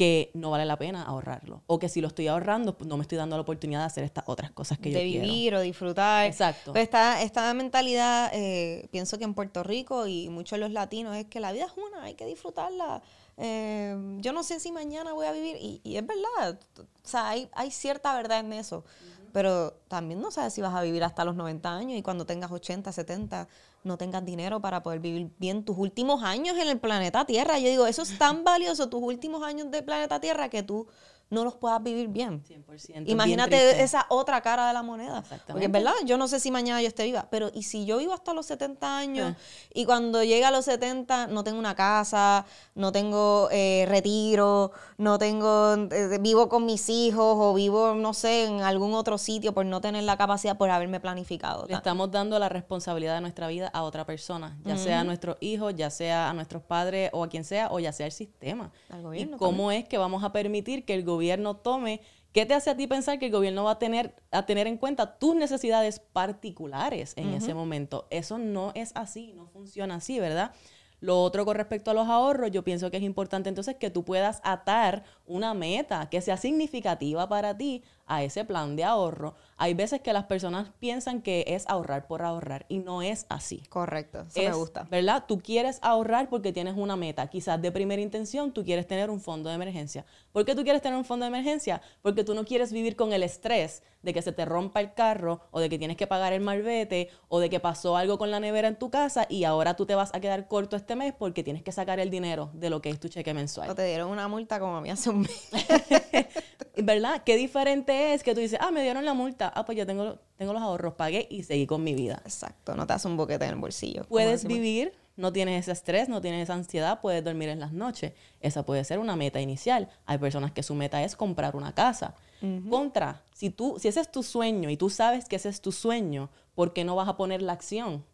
que no vale la pena ahorrarlo. O que si lo estoy ahorrando, pues no me estoy dando la oportunidad de hacer estas otras cosas que yo de quiero. vivir o disfrutar. Exacto. Pues esta, esta mentalidad, eh, pienso que en Puerto Rico y muchos de los latinos, es que la vida es una, hay que disfrutarla. Eh, yo no sé si mañana voy a vivir, y, y es verdad, o sea, hay, hay cierta verdad en eso, pero también no sabes si vas a vivir hasta los 90 años y cuando tengas 80, 70, no tengas dinero para poder vivir bien tus últimos años en el planeta Tierra. Yo digo, eso es tan valioso, tus últimos años de planeta Tierra, que tú no los puedas vivir bien. 100%. bien Imagínate esa otra cara de la moneda. Porque es verdad, yo no sé si mañana yo esté viva, pero ¿y si yo vivo hasta los 70 años Ah. y cuando llegue a los 70 no tengo una casa, no tengo eh, retiro, no tengo, eh, vivo con mis hijos o vivo, no sé, en algún otro sitio por no tener la capacidad por haberme planificado? Le estamos dando la responsabilidad de nuestra vida a otra persona, ya sea a nuestros hijos, ya sea a nuestros padres o a quien sea, o ya sea el sistema. Al gobierno ¿Y cómo es que vamos a permitir que el gobierno tome? ¿Qué te hace a ti pensar que el gobierno va a tener, a tener en cuenta tus necesidades particulares en ese momento? Eso no es así, no funciona así, ¿verdad? Lo otro con respecto a los ahorros, yo pienso que es importante entonces que tú puedas atar una meta que sea significativa para ti a ese plan de ahorro. Hay veces que las personas piensan que es ahorrar por ahorrar y no es así. Correcto, eso Es, me gusta. ¿Verdad? Tú quieres ahorrar porque tienes una meta. Quizás de primera intención tú quieres tener un fondo de emergencia. ¿Por qué tú quieres tener un fondo de emergencia? Porque tú no quieres vivir con el estrés de que se te rompa el carro o de que tienes que pagar el malvete o de que pasó algo con la nevera en tu casa y ahora tú te vas a quedar corto este mes porque tienes que sacar el dinero de lo que es tu cheque mensual. O te dieron una multa como a mí hace un mes. ¿Verdad? Qué diferente es que tú dices, ah, me dieron la multa, ah, pues yo tengo, tengo los ahorros, pagué y seguí con mi vida. Exacto, no te hace un boquete en el bolsillo. Puedes vivir, no tienes ese estrés, no tienes esa ansiedad, puedes dormir en las noches. Esa puede ser una meta inicial. Hay personas que su meta es comprar una casa. Contra, si tú, si ese es tu sueño y tú sabes que ese es tu sueño, ¿por qué no vas a poner la acción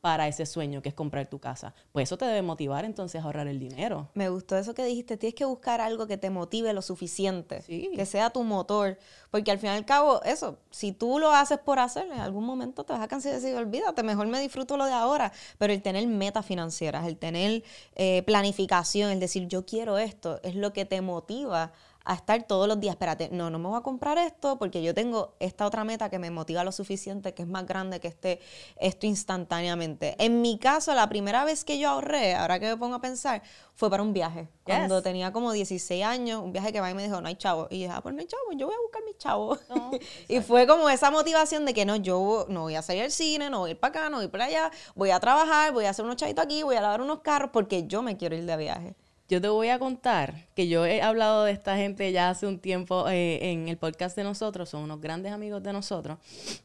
para ese sueño que es comprar tu casa? Pues eso te debe motivar entonces a ahorrar el dinero. Me gustó eso que dijiste. Tienes que buscar algo que te motive lo suficiente. Sí. Que sea tu motor. Porque al fin y al cabo, eso, si tú lo haces por hacer, en algún momento te vas a cansar y decir, olvídate, mejor me disfruto lo de ahora. Pero el tener metas financieras, el tener eh, planificación, el decir, yo quiero esto, es lo que te motiva a estar todos los días, espérate, no, no me voy a comprar esto porque yo tengo esta otra meta que me motiva lo suficiente, que es más grande que este, esto instantáneamente. En mi caso, la primera vez que yo ahorré, ahora que me pongo a pensar, fue para un viaje. Cuando Yes. tenía como 16 años, un viaje que va y me dijo, no hay chavo. Y dije, ah, pues no hay chavo, yo voy a buscar mis chavos. No, y fue como esa motivación de que no, yo no voy a salir al cine, no voy a ir para acá, no voy para allá, voy a trabajar, voy a hacer unos chavitos aquí, voy a lavar unos carros porque yo me quiero ir de viaje. Yo te voy a contar que yo he hablado de esta gente ya hace un tiempo eh, en el podcast de nosotros, son unos grandes amigos de nosotros.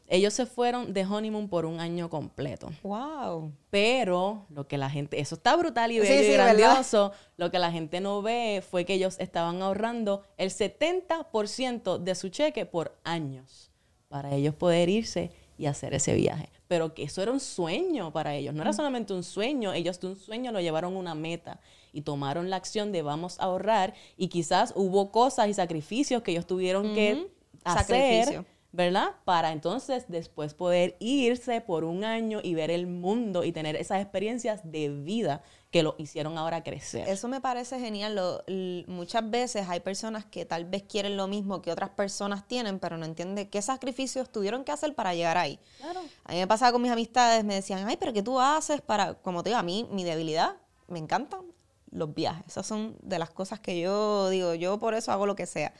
Ellos se fueron de honeymoon por un año completo. Wow. Pero lo que la gente, eso está brutal y Sí, bello y sí, ¿verdad? grandioso. Lo que la gente no ve fue que ellos estaban ahorrando el 70% de su cheque por años para ellos poder irse y hacer ese viaje. Pero que eso era un sueño para ellos. No era solamente un sueño, ellos de un sueño lo llevaron a una meta y tomaron la acción de vamos a ahorrar y quizás hubo cosas y sacrificios que ellos tuvieron que hacer Sacrificio. ¿verdad? Para entonces después poder irse por un año y ver el mundo y tener esas experiencias de vida que lo hicieron ahora crecer. Eso me parece genial. Lo- muchas veces hay personas que tal vez quieren lo mismo que otras personas tienen, pero no entienden qué sacrificios tuvieron que hacer para llegar ahí. Claro. A mí me pasaba con mis amistades, me decían, ay, pero ¿qué tú haces para, como te digo, a mí mi debilidad, me encantan los viajes. Esas son de las cosas que yo digo, yo por eso hago lo que sea.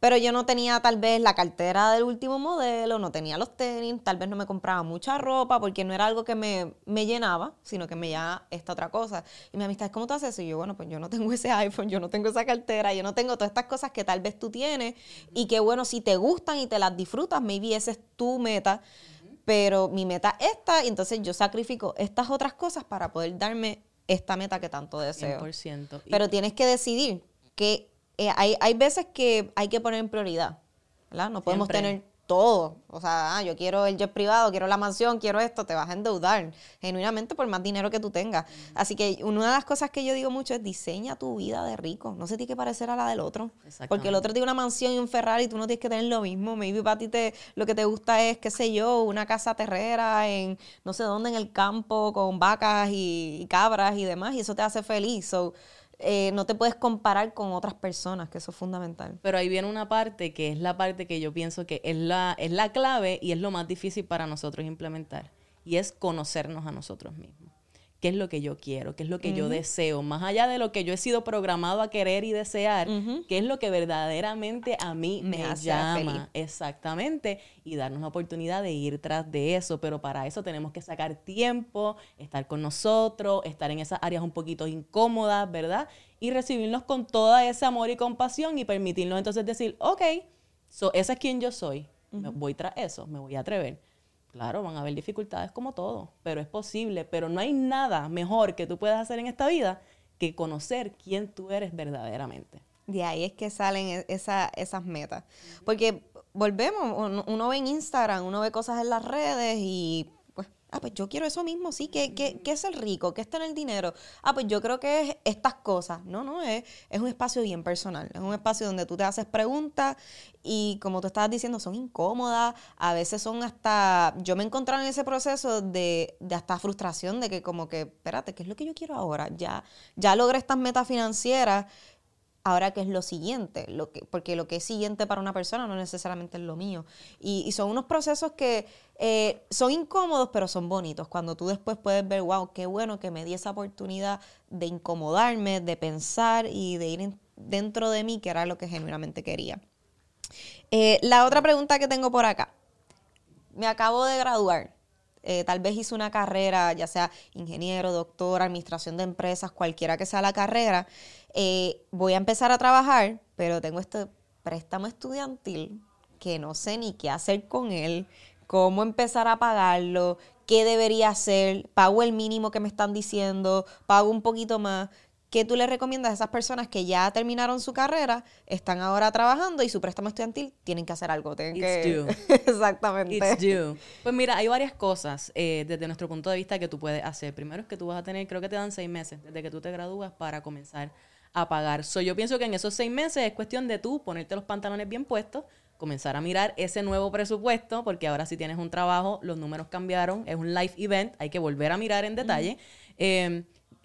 Pero yo no tenía tal vez la cartera del último modelo, no tenía los tenis, tal vez no me compraba mucha ropa porque no era algo que me, me llenaba, sino que me llenaba esta otra cosa. Y mi amistad, ¿cómo tú haces eso? Y yo, bueno, pues yo no tengo ese iPhone, yo no tengo esa cartera, yo no tengo todas estas cosas que tal vez tú tienes y que bueno, si te gustan y te las disfrutas, maybe esa es tu meta, pero mi meta es esta y entonces yo sacrifico estas otras cosas para poder darme esta meta que tanto deseo. 100%. Y- Pero tienes que decidir que eh, hay, hay veces que hay que poner en prioridad, ¿verdad? No podemos Siempre. tener todo. O sea, ah, yo quiero el jet privado, quiero la mansión, quiero esto, te vas a endeudar genuinamente por más dinero que tú tengas. Así que una de las cosas que yo digo mucho es diseña tu vida de rico. No se tiene que parecer a la del otro. Porque el otro tiene una mansión y un Ferrari y tú no tienes que tener lo mismo. Maybe para ti te, lo que te gusta es, qué sé yo, una casa terrera en no sé dónde, en el campo, con vacas y, cabras y demás, y eso te hace feliz. So, eh, no te puedes comparar con otras personas, que eso es fundamental. Pero ahí viene una parte que es la parte que yo pienso que es la, es la clave y es lo más difícil para nosotros implementar, y es conocernos a nosotros mismos qué es lo que yo quiero, qué es lo que yo deseo, más allá de lo que yo he sido programado a querer y desear, qué es lo que verdaderamente a mí me, llama. Exactamente. Y darnos la oportunidad de ir tras de eso. Pero para eso tenemos que sacar tiempo, estar con nosotros, estar en esas áreas un poquito incómodas, ¿verdad? Y recibirnos con todo ese amor y compasión y permitirnos entonces decir, ok, so, esa es quien yo soy. voy tras eso, me voy a atrever. Claro, van a haber dificultades como todo, pero es posible. Pero no hay nada mejor que tú puedas hacer en esta vida que conocer quién tú eres verdaderamente. De ahí es que salen e-, esas metas. Porque volvemos, uno ve en Instagram, uno ve cosas en las redes y Ah, pues yo quiero eso mismo, sí. ¿Qué, qué, qué es el rico? ¿Qué es tener dinero? Ah, pues yo creo que es estas cosas. No, no, es, es un espacio bien personal. Es un espacio donde tú te haces preguntas y como tú estabas diciendo, son incómodas. A veces son hasta... Yo me he encontrado en ese proceso de, de hasta frustración de que como que, espérate, ¿qué es lo que yo quiero ahora? Ya, ya logré estas metas financieras ahora qué es lo siguiente, porque lo que es siguiente para una persona no necesariamente es lo mío. Y, son unos procesos que eh, son incómodos, pero son bonitos. Cuando tú después puedes ver, wow, qué bueno que me di esa oportunidad de incomodarme, de pensar y de ir dentro de mí, que era lo que genuinamente quería. Eh, la otra pregunta que tengo por acá. Me acabo de graduar. Eh, tal vez hice una carrera, ya sea ingeniero, doctor, administración de empresas, cualquiera que sea la carrera, eh, voy a empezar a trabajar, pero tengo este préstamo estudiantil que no sé ni qué hacer con él, cómo empezar a pagarlo, qué debería hacer, pago el mínimo que me están diciendo, pago un poquito más. ¿Qué tú le recomiendas a esas personas que ya terminaron su carrera, están ahora trabajando y su préstamo estudiantil tienen que hacer algo? Tienen que... Exactamente. It's due. Pues mira, hay varias cosas eh, desde nuestro punto de vista que tú puedes hacer. Primero es que tú vas a tener, creo que te dan seis meses desde que tú te gradúas para comenzar a pagar. So, yo pienso que en esos seis meses es cuestión de tú ponerte los pantalones bien puestos, comenzar a mirar ese nuevo presupuesto, porque ahora si tienes un trabajo, los números cambiaron, es un live event, hay que volver a mirar en detalle.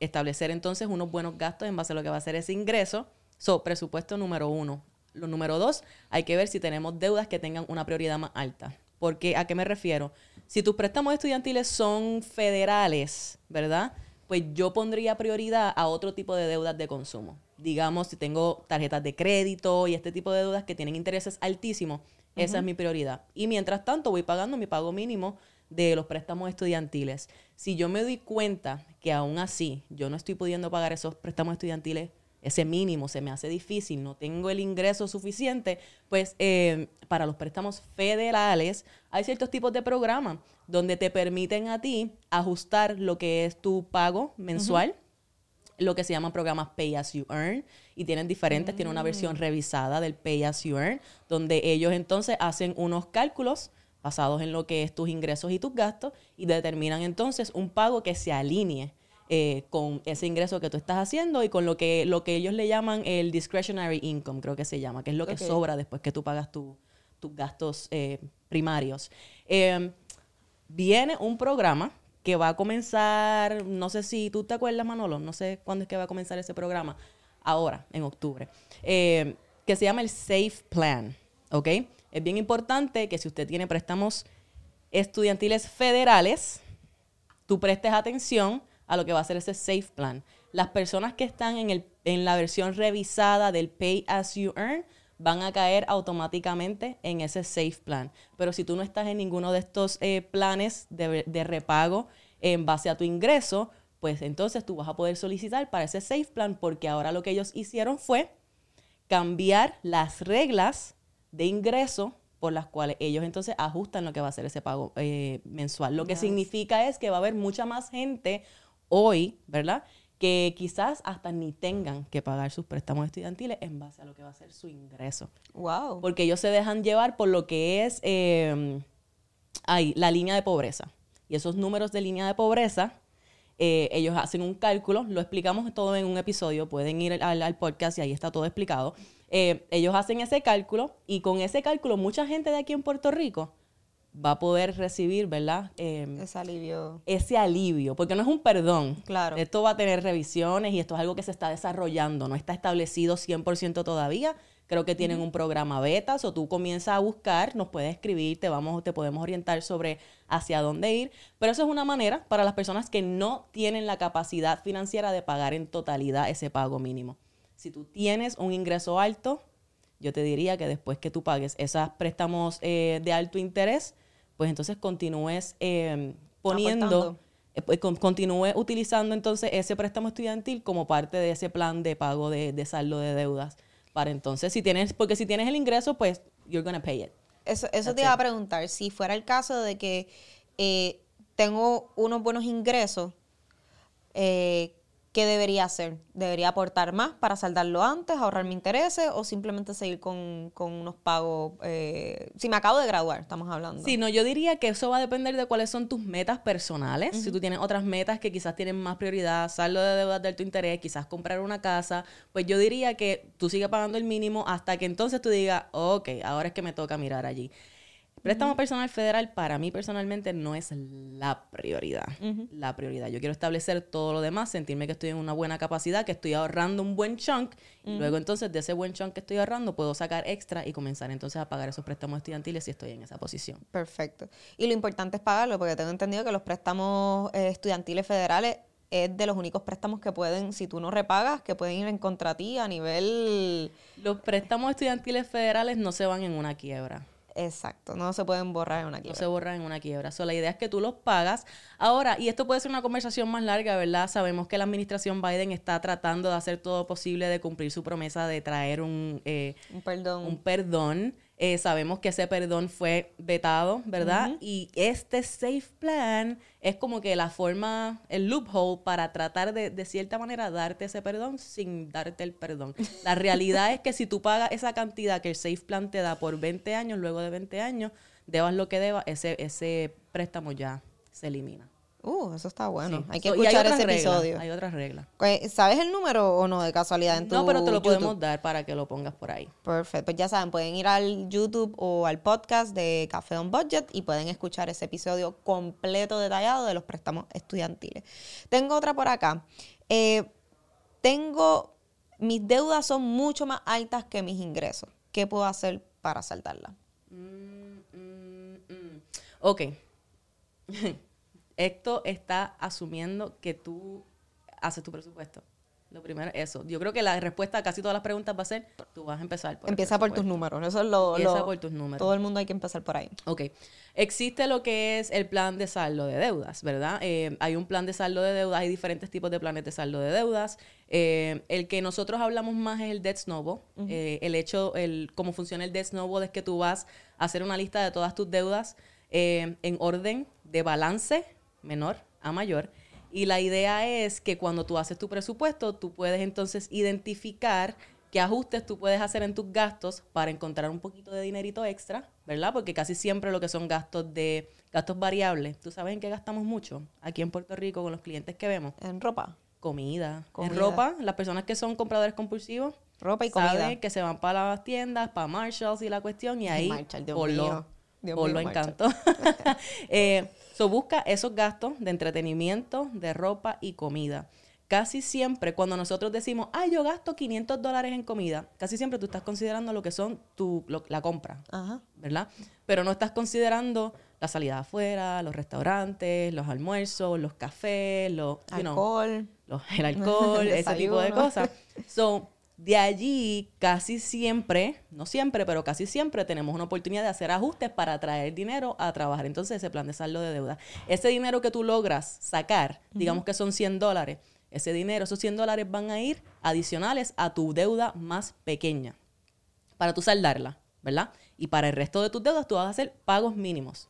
Establecer entonces unos buenos gastos en base a lo que va a ser ese ingreso. So, presupuesto número uno. Lo número dos, hay que ver si tenemos deudas que tengan una prioridad más alta. Porque, ¿a qué me refiero? Si tus préstamos estudiantiles son federales, ¿verdad? pues yo pondría prioridad a otro tipo de deudas de consumo. Digamos, si tengo tarjetas de crédito y este tipo de deudas que tienen intereses altísimos, esa es mi prioridad. Y mientras tanto voy pagando mi pago mínimo de los préstamos estudiantiles. Si yo me doy cuenta que aún así yo no estoy pudiendo pagar esos préstamos estudiantiles, ese mínimo se me hace difícil, no tengo el ingreso suficiente, pues eh, para los préstamos federales hay ciertos tipos de programas donde te permiten a ti ajustar lo que es tu pago mensual. lo que se llaman programas Pay As You Earn, y tienen diferentes, tienen una versión mm. revisada del Pay As You Earn, donde ellos entonces hacen unos cálculos basados en lo que es tus ingresos y tus gastos y determinan entonces un pago que se alinee eh, con ese ingreso que tú estás haciendo y con lo que, lo que ellos le llaman el discretionary income, creo que se llama, que es lo que sobra después que tú pagas tus gastos eh, primarios. Em, viene un programa que va a comenzar, no sé si tú te acuerdas, Manolo, no sé cuándo es que va a comenzar ese programa, ahora, en octubre, eh, que se llama el Safe Plan, ¿ok? Es bien importante que si usted tiene préstamos estudiantiles federales, tú prestes atención a lo que va a ser ese Safe Plan. Las personas que están en, el, en la versión revisada del Pay As You Earn van a caer automáticamente en ese safe plan. Pero si tú no estás en ninguno de estos eh, planes de, de, repago en base a tu ingreso, pues entonces tú vas a poder solicitar para ese safe plan porque ahora lo que ellos hicieron fue cambiar las reglas de ingreso por las cuales ellos entonces ajustan lo que va a ser ese pago eh, mensual. Lo que significa es que va a haber mucha más gente hoy, ¿verdad? que quizás hasta ni tengan que pagar sus préstamos estudiantiles en base a lo que va a ser su ingreso. Wow. Porque ellos se dejan llevar por lo que es eh, ahí, la línea de pobreza. Y esos números de línea de pobreza, eh, ellos hacen un cálculo, lo explicamos todo en un episodio, pueden ir al, al podcast y ahí está todo explicado. Eh, ellos hacen ese cálculo y con ese cálculo mucha gente de aquí en Puerto Rico va a poder recibir, ¿verdad? Eh, Ese alivio. ese alivio, porque no es un perdón. Claro. Esto va a tener revisiones y esto es algo que se está desarrollando, no está establecido 100% todavía. Creo que tienen un programa beta, o tú comienzas a buscar, nos puedes escribir, te vamos te podemos orientar sobre hacia dónde ir, pero eso es una manera para las personas que no tienen la capacidad financiera de pagar en totalidad ese pago mínimo. Si tú tienes un ingreso alto, yo te diría que después que tú pagues esos préstamos eh, de alto interés, pues entonces continúes eh, poniendo, eh, pues, con- continúe utilizando entonces ese préstamo estudiantil como parte de ese plan de pago de, de saldo de deudas. Para entonces, si tienes, porque si tienes el ingreso, pues you're gonna pay it. Eso, eso That's te iba a preguntar. Si fuera el caso de que eh, tengo unos buenos ingresos, eh, ¿qué debería hacer? ¿Debería aportar más para saldarlo antes, ahorrarme intereses o simplemente seguir con, con unos pagos? eh, si me acabo de graduar, estamos hablando. Sí, no, yo diría que eso va a depender de cuáles son tus metas personales. Si tú tienes otras metas que quizás tienen más prioridad, saldo de deudas de alto interés, quizás comprar una casa, pues yo diría que tú sigues pagando el mínimo hasta que entonces tú digas, ok, ahora es que me toca mirar allí. Préstamo personal federal para mí personalmente no es la prioridad. La prioridad. Yo quiero establecer todo lo demás, sentirme que estoy en una buena capacidad, que estoy ahorrando un buen chunk y luego entonces de ese buen chunk que estoy ahorrando puedo sacar extra y comenzar entonces a pagar esos préstamos estudiantiles si estoy en esa posición. Perfecto. Y lo importante es pagarlo, porque tengo entendido que los préstamos eh, estudiantiles federales es de los únicos préstamos que pueden, si tú no repagas, que pueden ir en contra ti a nivel... Los préstamos estudiantiles federales no se van en una quiebra. Exacto, no se pueden borrar en una No quiebra. se borran en una quiebra. So, la idea es que tú los pagas. Ahora, y esto puede ser una conversación más larga, ¿verdad? Sabemos que la administración Biden está tratando de hacer todo posible de cumplir su promesa de traer un, eh, Un perdón. un perdón. Eh, sabemos que ese perdón fue vetado, ¿verdad? Y este safe plan es como que la forma, el loophole para tratar de, de cierta manera, darte ese perdón sin darte el perdón. La realidad es que si tú pagas esa cantidad que el safe plan te da por 20 años, luego de 20 años, debas lo que debas, ese, ese préstamo ya se elimina. Uh, eso está bueno. Sí. Hay que hay escuchar ese episodio. Hay otras reglas. ¿Sabes el número o no de casualidad en tu No, pero te lo YouTube? podemos dar para que lo pongas por ahí. Perfecto. Pues ya saben, pueden ir al YouTube o al podcast de Café on Budget y pueden escuchar ese episodio completo, detallado de los préstamos estudiantiles. Tengo otra por acá. Eh, tengo, mis deudas son mucho más altas que mis ingresos. ¿Qué puedo hacer para saltarlas? Mm, mm, mm. Ok. Esto está asumiendo que tú haces tu presupuesto. Lo primero es eso. Yo creo que la respuesta a casi todas las preguntas va a ser, tú vas a empezar por Empieza por tus números. Eso es lo, Empieza lo- por tus números. Todo el mundo hay que empezar por ahí. Ok. Existe lo que es el plan de saldo de deudas, ¿verdad? Eh, hay un plan de saldo de deudas, hay diferentes tipos de planes de saldo de deudas. Eh, el que nosotros hablamos más es el Debt Snowball. Eh, el hecho, el cómo funciona el Debt Snowball es que tú vas a hacer una lista de todas tus deudas en orden de balance menor a mayor. Y la idea es que cuando tú haces tu presupuesto, tú puedes entonces identificar qué ajustes tú puedes hacer en tus gastos para encontrar un poquito de dinerito extra, ¿verdad? Porque casi siempre lo que son gastos de gastos variables, ¿tú sabes en qué gastamos mucho? Aquí en Puerto Rico con los clientes que vemos, En ropa. comida, Comida. en ropa, las personas que son compradores compulsivos, Ropa y saben comida. que se van para las tiendas, para Marshalls y la cuestión y ahí Marshall, Dios por mío. lo, Dios por mío, lo encanto. eh, so busca esos gastos de entretenimiento, de ropa y comida. Casi siempre cuando nosotros decimos, ah, yo gasto 500 dólares en comida, casi siempre tú estás considerando lo que son tu, lo- la compra, Ajá. ¿verdad? Pero no estás considerando la salida afuera, los restaurantes, los almuerzos, los cafés, los, you know, Alcohol. los- el alcohol, ese tipo de cosas. So, de allí casi siempre, no siempre, pero casi siempre tenemos una oportunidad de hacer ajustes para traer dinero a trabajar. Entonces, ese plan de saldo de deuda. Ese dinero que tú logras sacar, digamos que son 100 dólares, ese dinero, esos 100 dólares van a ir adicionales a tu deuda más pequeña para tú saldarla, ¿verdad? Y para el resto de tus deudas tú vas a hacer pagos mínimos.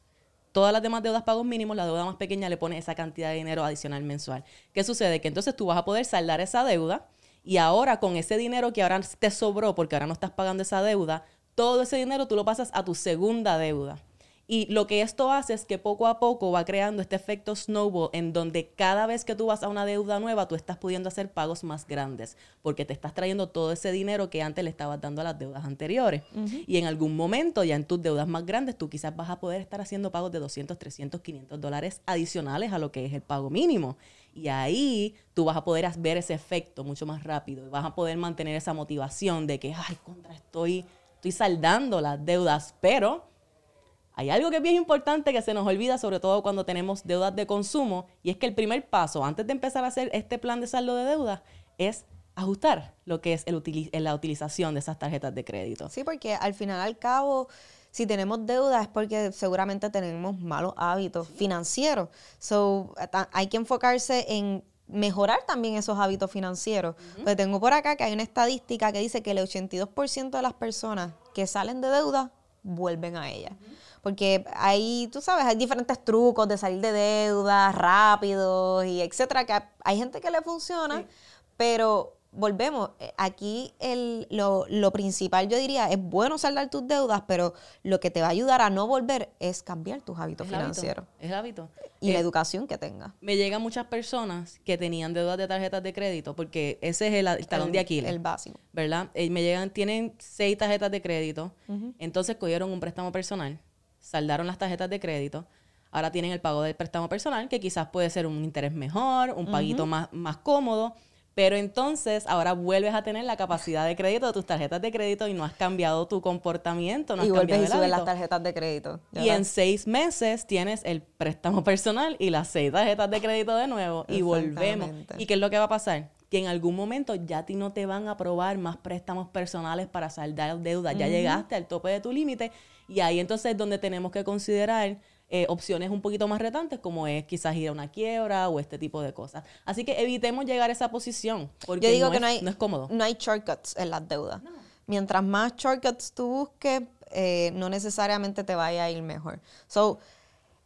todas las demás deudas pagos mínimos, la deuda más pequeña le pone esa cantidad de dinero adicional mensual. ¿Qué sucede? Que entonces tú vas a poder saldar esa deuda y ahora con ese dinero que ahora te sobró porque ahora no estás pagando esa deuda, todo ese dinero tú lo pasas a tu segunda deuda. Y lo que esto hace es que poco a poco va creando este efecto snowball en donde cada vez que tú vas a una deuda nueva, tú estás pudiendo hacer pagos más grandes, porque te estás trayendo todo ese dinero que antes le estabas dando a las deudas anteriores. Y en algún momento, ya en tus deudas más grandes, tú quizás vas a poder estar haciendo pagos de 200, 300, 500 dólares adicionales a lo que es el pago mínimo. Y ahí tú vas a poder ver ese efecto mucho más rápido y vas a poder mantener esa motivación de que, ay, contra, estoy, estoy saldando las deudas, pero hay algo que es bien importante que se nos olvida, sobre todo cuando tenemos deudas de consumo, y es que el primer paso antes de empezar a hacer este plan de saldo de deudas es ajustar lo que es la utilización de esas tarjetas de crédito. Sí, porque al final al cabo, si tenemos deudas es porque seguramente tenemos malos hábitos financieros. So, hay que enfocarse en mejorar también esos hábitos financieros. Pues tengo por acá que hay una estadística que dice que el 82% de las personas que salen de deuda vuelven a ella. Porque ahí, tú sabes, hay diferentes trucos de salir de deudas rápidos y etcétera, que hay gente que le funciona, pero volvemos, eh, aquí el, lo, lo, principal yo diría es bueno saldar tus deudas, pero lo que te va a ayudar a no volver es cambiar tus hábitos financieros. es el hábito. Y la eh, educación que tengas. Me llegan muchas personas que tenían deudas de tarjetas de crédito, porque ese es el, talón de Aquiles. El básico. ¿Verdad? Y eh, me llegan, tienen seis tarjetas de crédito, entonces cogieron un préstamo personal saldaron las tarjetas de crédito, ahora tienen el pago del préstamo personal, que quizás puede ser un interés mejor, un paguito más, más cómodo, pero entonces ahora vuelves a tener la capacidad de crédito de tus tarjetas de crédito y no has cambiado tu comportamiento, no y has cambiado el las tarjetas de crédito. Y en seis meses tienes el préstamo personal y las seis tarjetas de crédito de nuevo y volvemos. ¿Y qué es lo que va a pasar? que en algún momento ya a ti no te van a aprobar más préstamos personales para saldar deuda. Ya llegaste al tope de tu límite y ahí entonces es donde tenemos que considerar eh, opciones un poquito más retantes, como es quizás ir a una quiebra o este tipo de cosas. Así que evitemos llegar a esa posición, porque Yo digo que no, hay, es cómodo. No hay shortcuts en las deudas. Mientras más shortcuts tú busques, eh, no necesariamente te vaya a ir mejor. So,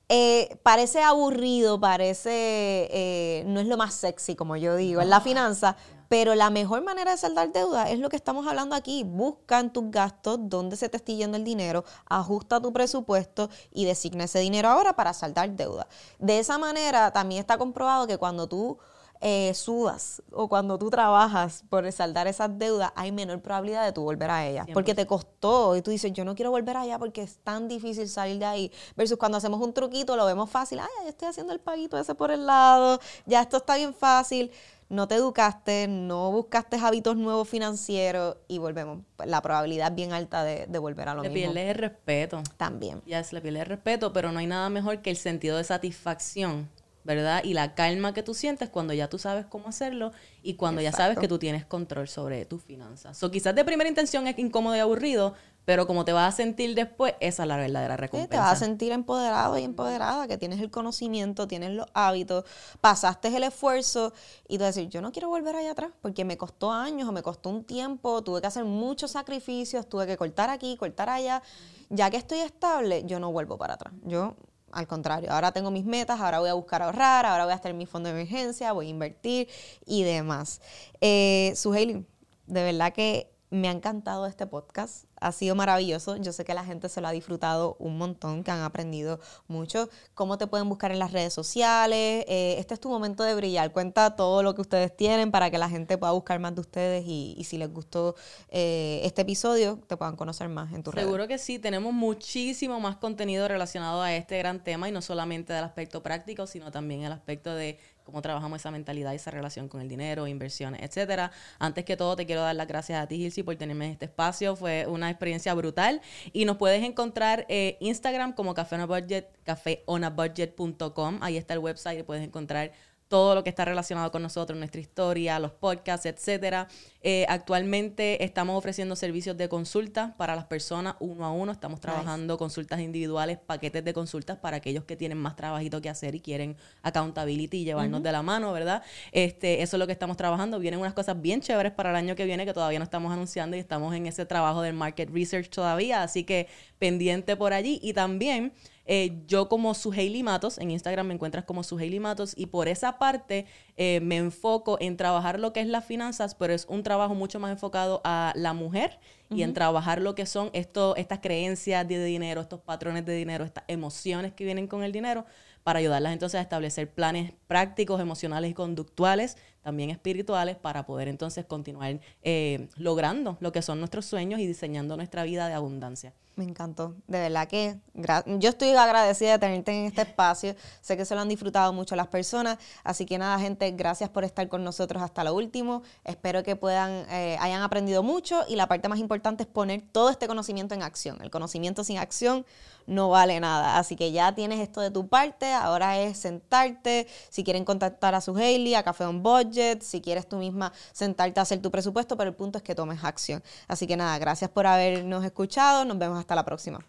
eh, parece aburrido, parece, no es lo más sexy, como yo digo, en la finanza, pero la mejor manera de saldar deuda es lo que estamos hablando aquí. Busca en tus gastos dónde se te está yendo el dinero, ajusta tu presupuesto y designa ese dinero ahora para saldar deuda. De esa manera también está comprobado que cuando tú eh, sudas o cuando tú trabajas por saldar esas deudas, hay menor probabilidad de tú volver a ellas. Porque te costó y tú dices, yo no quiero volver allá porque es tan difícil salir de ahí. Versus cuando hacemos un truquito, lo vemos fácil. Ay, ya estoy haciendo el paguito ese por el lado, ya esto está bien fácil no te educaste, no buscaste hábitos nuevos financieros y volvemos. La probabilidad es bien alta de, volver a lo le mismo. Le pierdes el respeto. También. Ya se le pierde el respeto, pero no hay nada mejor que el sentido de satisfacción, ¿verdad? Y la calma que tú sientes cuando ya tú sabes cómo hacerlo y cuando ya sabes que tú tienes control sobre tus finanzas. O quizás de primera intención es incómodo y aburrido, pero como te vas a sentir después, esa es la verdadera recompensa. te vas a sentir empoderado y empoderada, que tienes el conocimiento, tienes los hábitos, pasaste el esfuerzo y tú decir, yo no quiero volver allá atrás porque me costó años o me costó un tiempo, tuve que hacer muchos sacrificios, tuve que cortar aquí, cortar allá. Ya que estoy estable, yo no vuelvo para atrás. Yo al contrario, ahora tengo mis metas, ahora voy a buscar ahorrar, ahora voy a estar en mi fondo de emergencia, voy a invertir y demás. Eh, Suheili, de verdad que me ha encantado este podcast, ha sido maravilloso. Yo sé que la gente se lo ha disfrutado un montón, que han aprendido mucho. ¿Cómo te pueden buscar en las redes sociales? Eh, este es tu momento de brillar. Cuenta todo lo que ustedes tienen para que la gente pueda buscar más de ustedes y, si les gustó eh, este episodio, te puedan conocer más en tu red. Seguro que sí, tenemos muchísimo más contenido relacionado a este gran tema y no solamente del aspecto práctico, sino también el aspecto de cómo trabajamos esa mentalidad y esa relación con el dinero, inversiones, etcétera. Antes que todo, te quiero dar las gracias a ti, Gilsi, por tenerme en este espacio. Fue una experiencia brutal. Y nos puedes encontrar eh, Instagram como Café on a Budget, cafeonabudget.com. Ahí está el website, puedes encontrar todo lo que está relacionado con nosotros, nuestra historia, los podcasts, etcétera. Eh, actualmente estamos ofreciendo servicios de consulta para las personas uno a uno. Estamos trabajando consultas individuales, paquetes de consultas para aquellos que tienen más trabajito que hacer y quieren accountability y llevarnos de la mano, ¿verdad? Este, eso es lo que estamos trabajando. Vienen unas cosas bien chéveres para el año que viene que todavía no estamos anunciando y estamos en ese trabajo del market research todavía. Así que pendiente por allí. Y también eh, yo como Suheili Matos, en Instagram me encuentras como Suheili Matos, y por esa parte eh, me enfoco en trabajar lo que es las finanzas, pero es un trabajo mucho más enfocado a la mujer y en trabajar lo que son esto, estas creencias de dinero, estos patrones de dinero, estas emociones que vienen con el dinero, para ayudarlas entonces a establecer planes prácticos, emocionales y conductuales, también espirituales, para poder entonces continuar eh, logrando lo que son nuestros sueños y diseñando nuestra vida de abundancia. Me encantó. De verdad que yo estoy agradecida de tenerte en este espacio. Sé que se lo han disfrutado mucho las personas. Así que nada, gente, gracias por estar con nosotros hasta lo último. Espero que puedan, eh, hayan aprendido mucho. Y la parte más importante es poner todo este conocimiento en acción. El conocimiento sin acción no vale nada. Así que ya tienes esto de tu parte. Ahora es sentarte. Si quieren contactar a su Hailey, a Café on Budget, si quieres tú misma sentarte a hacer tu presupuesto, pero el punto es que tomes acción. Así que nada, gracias por habernos escuchado. Nos vemos hasta la próxima.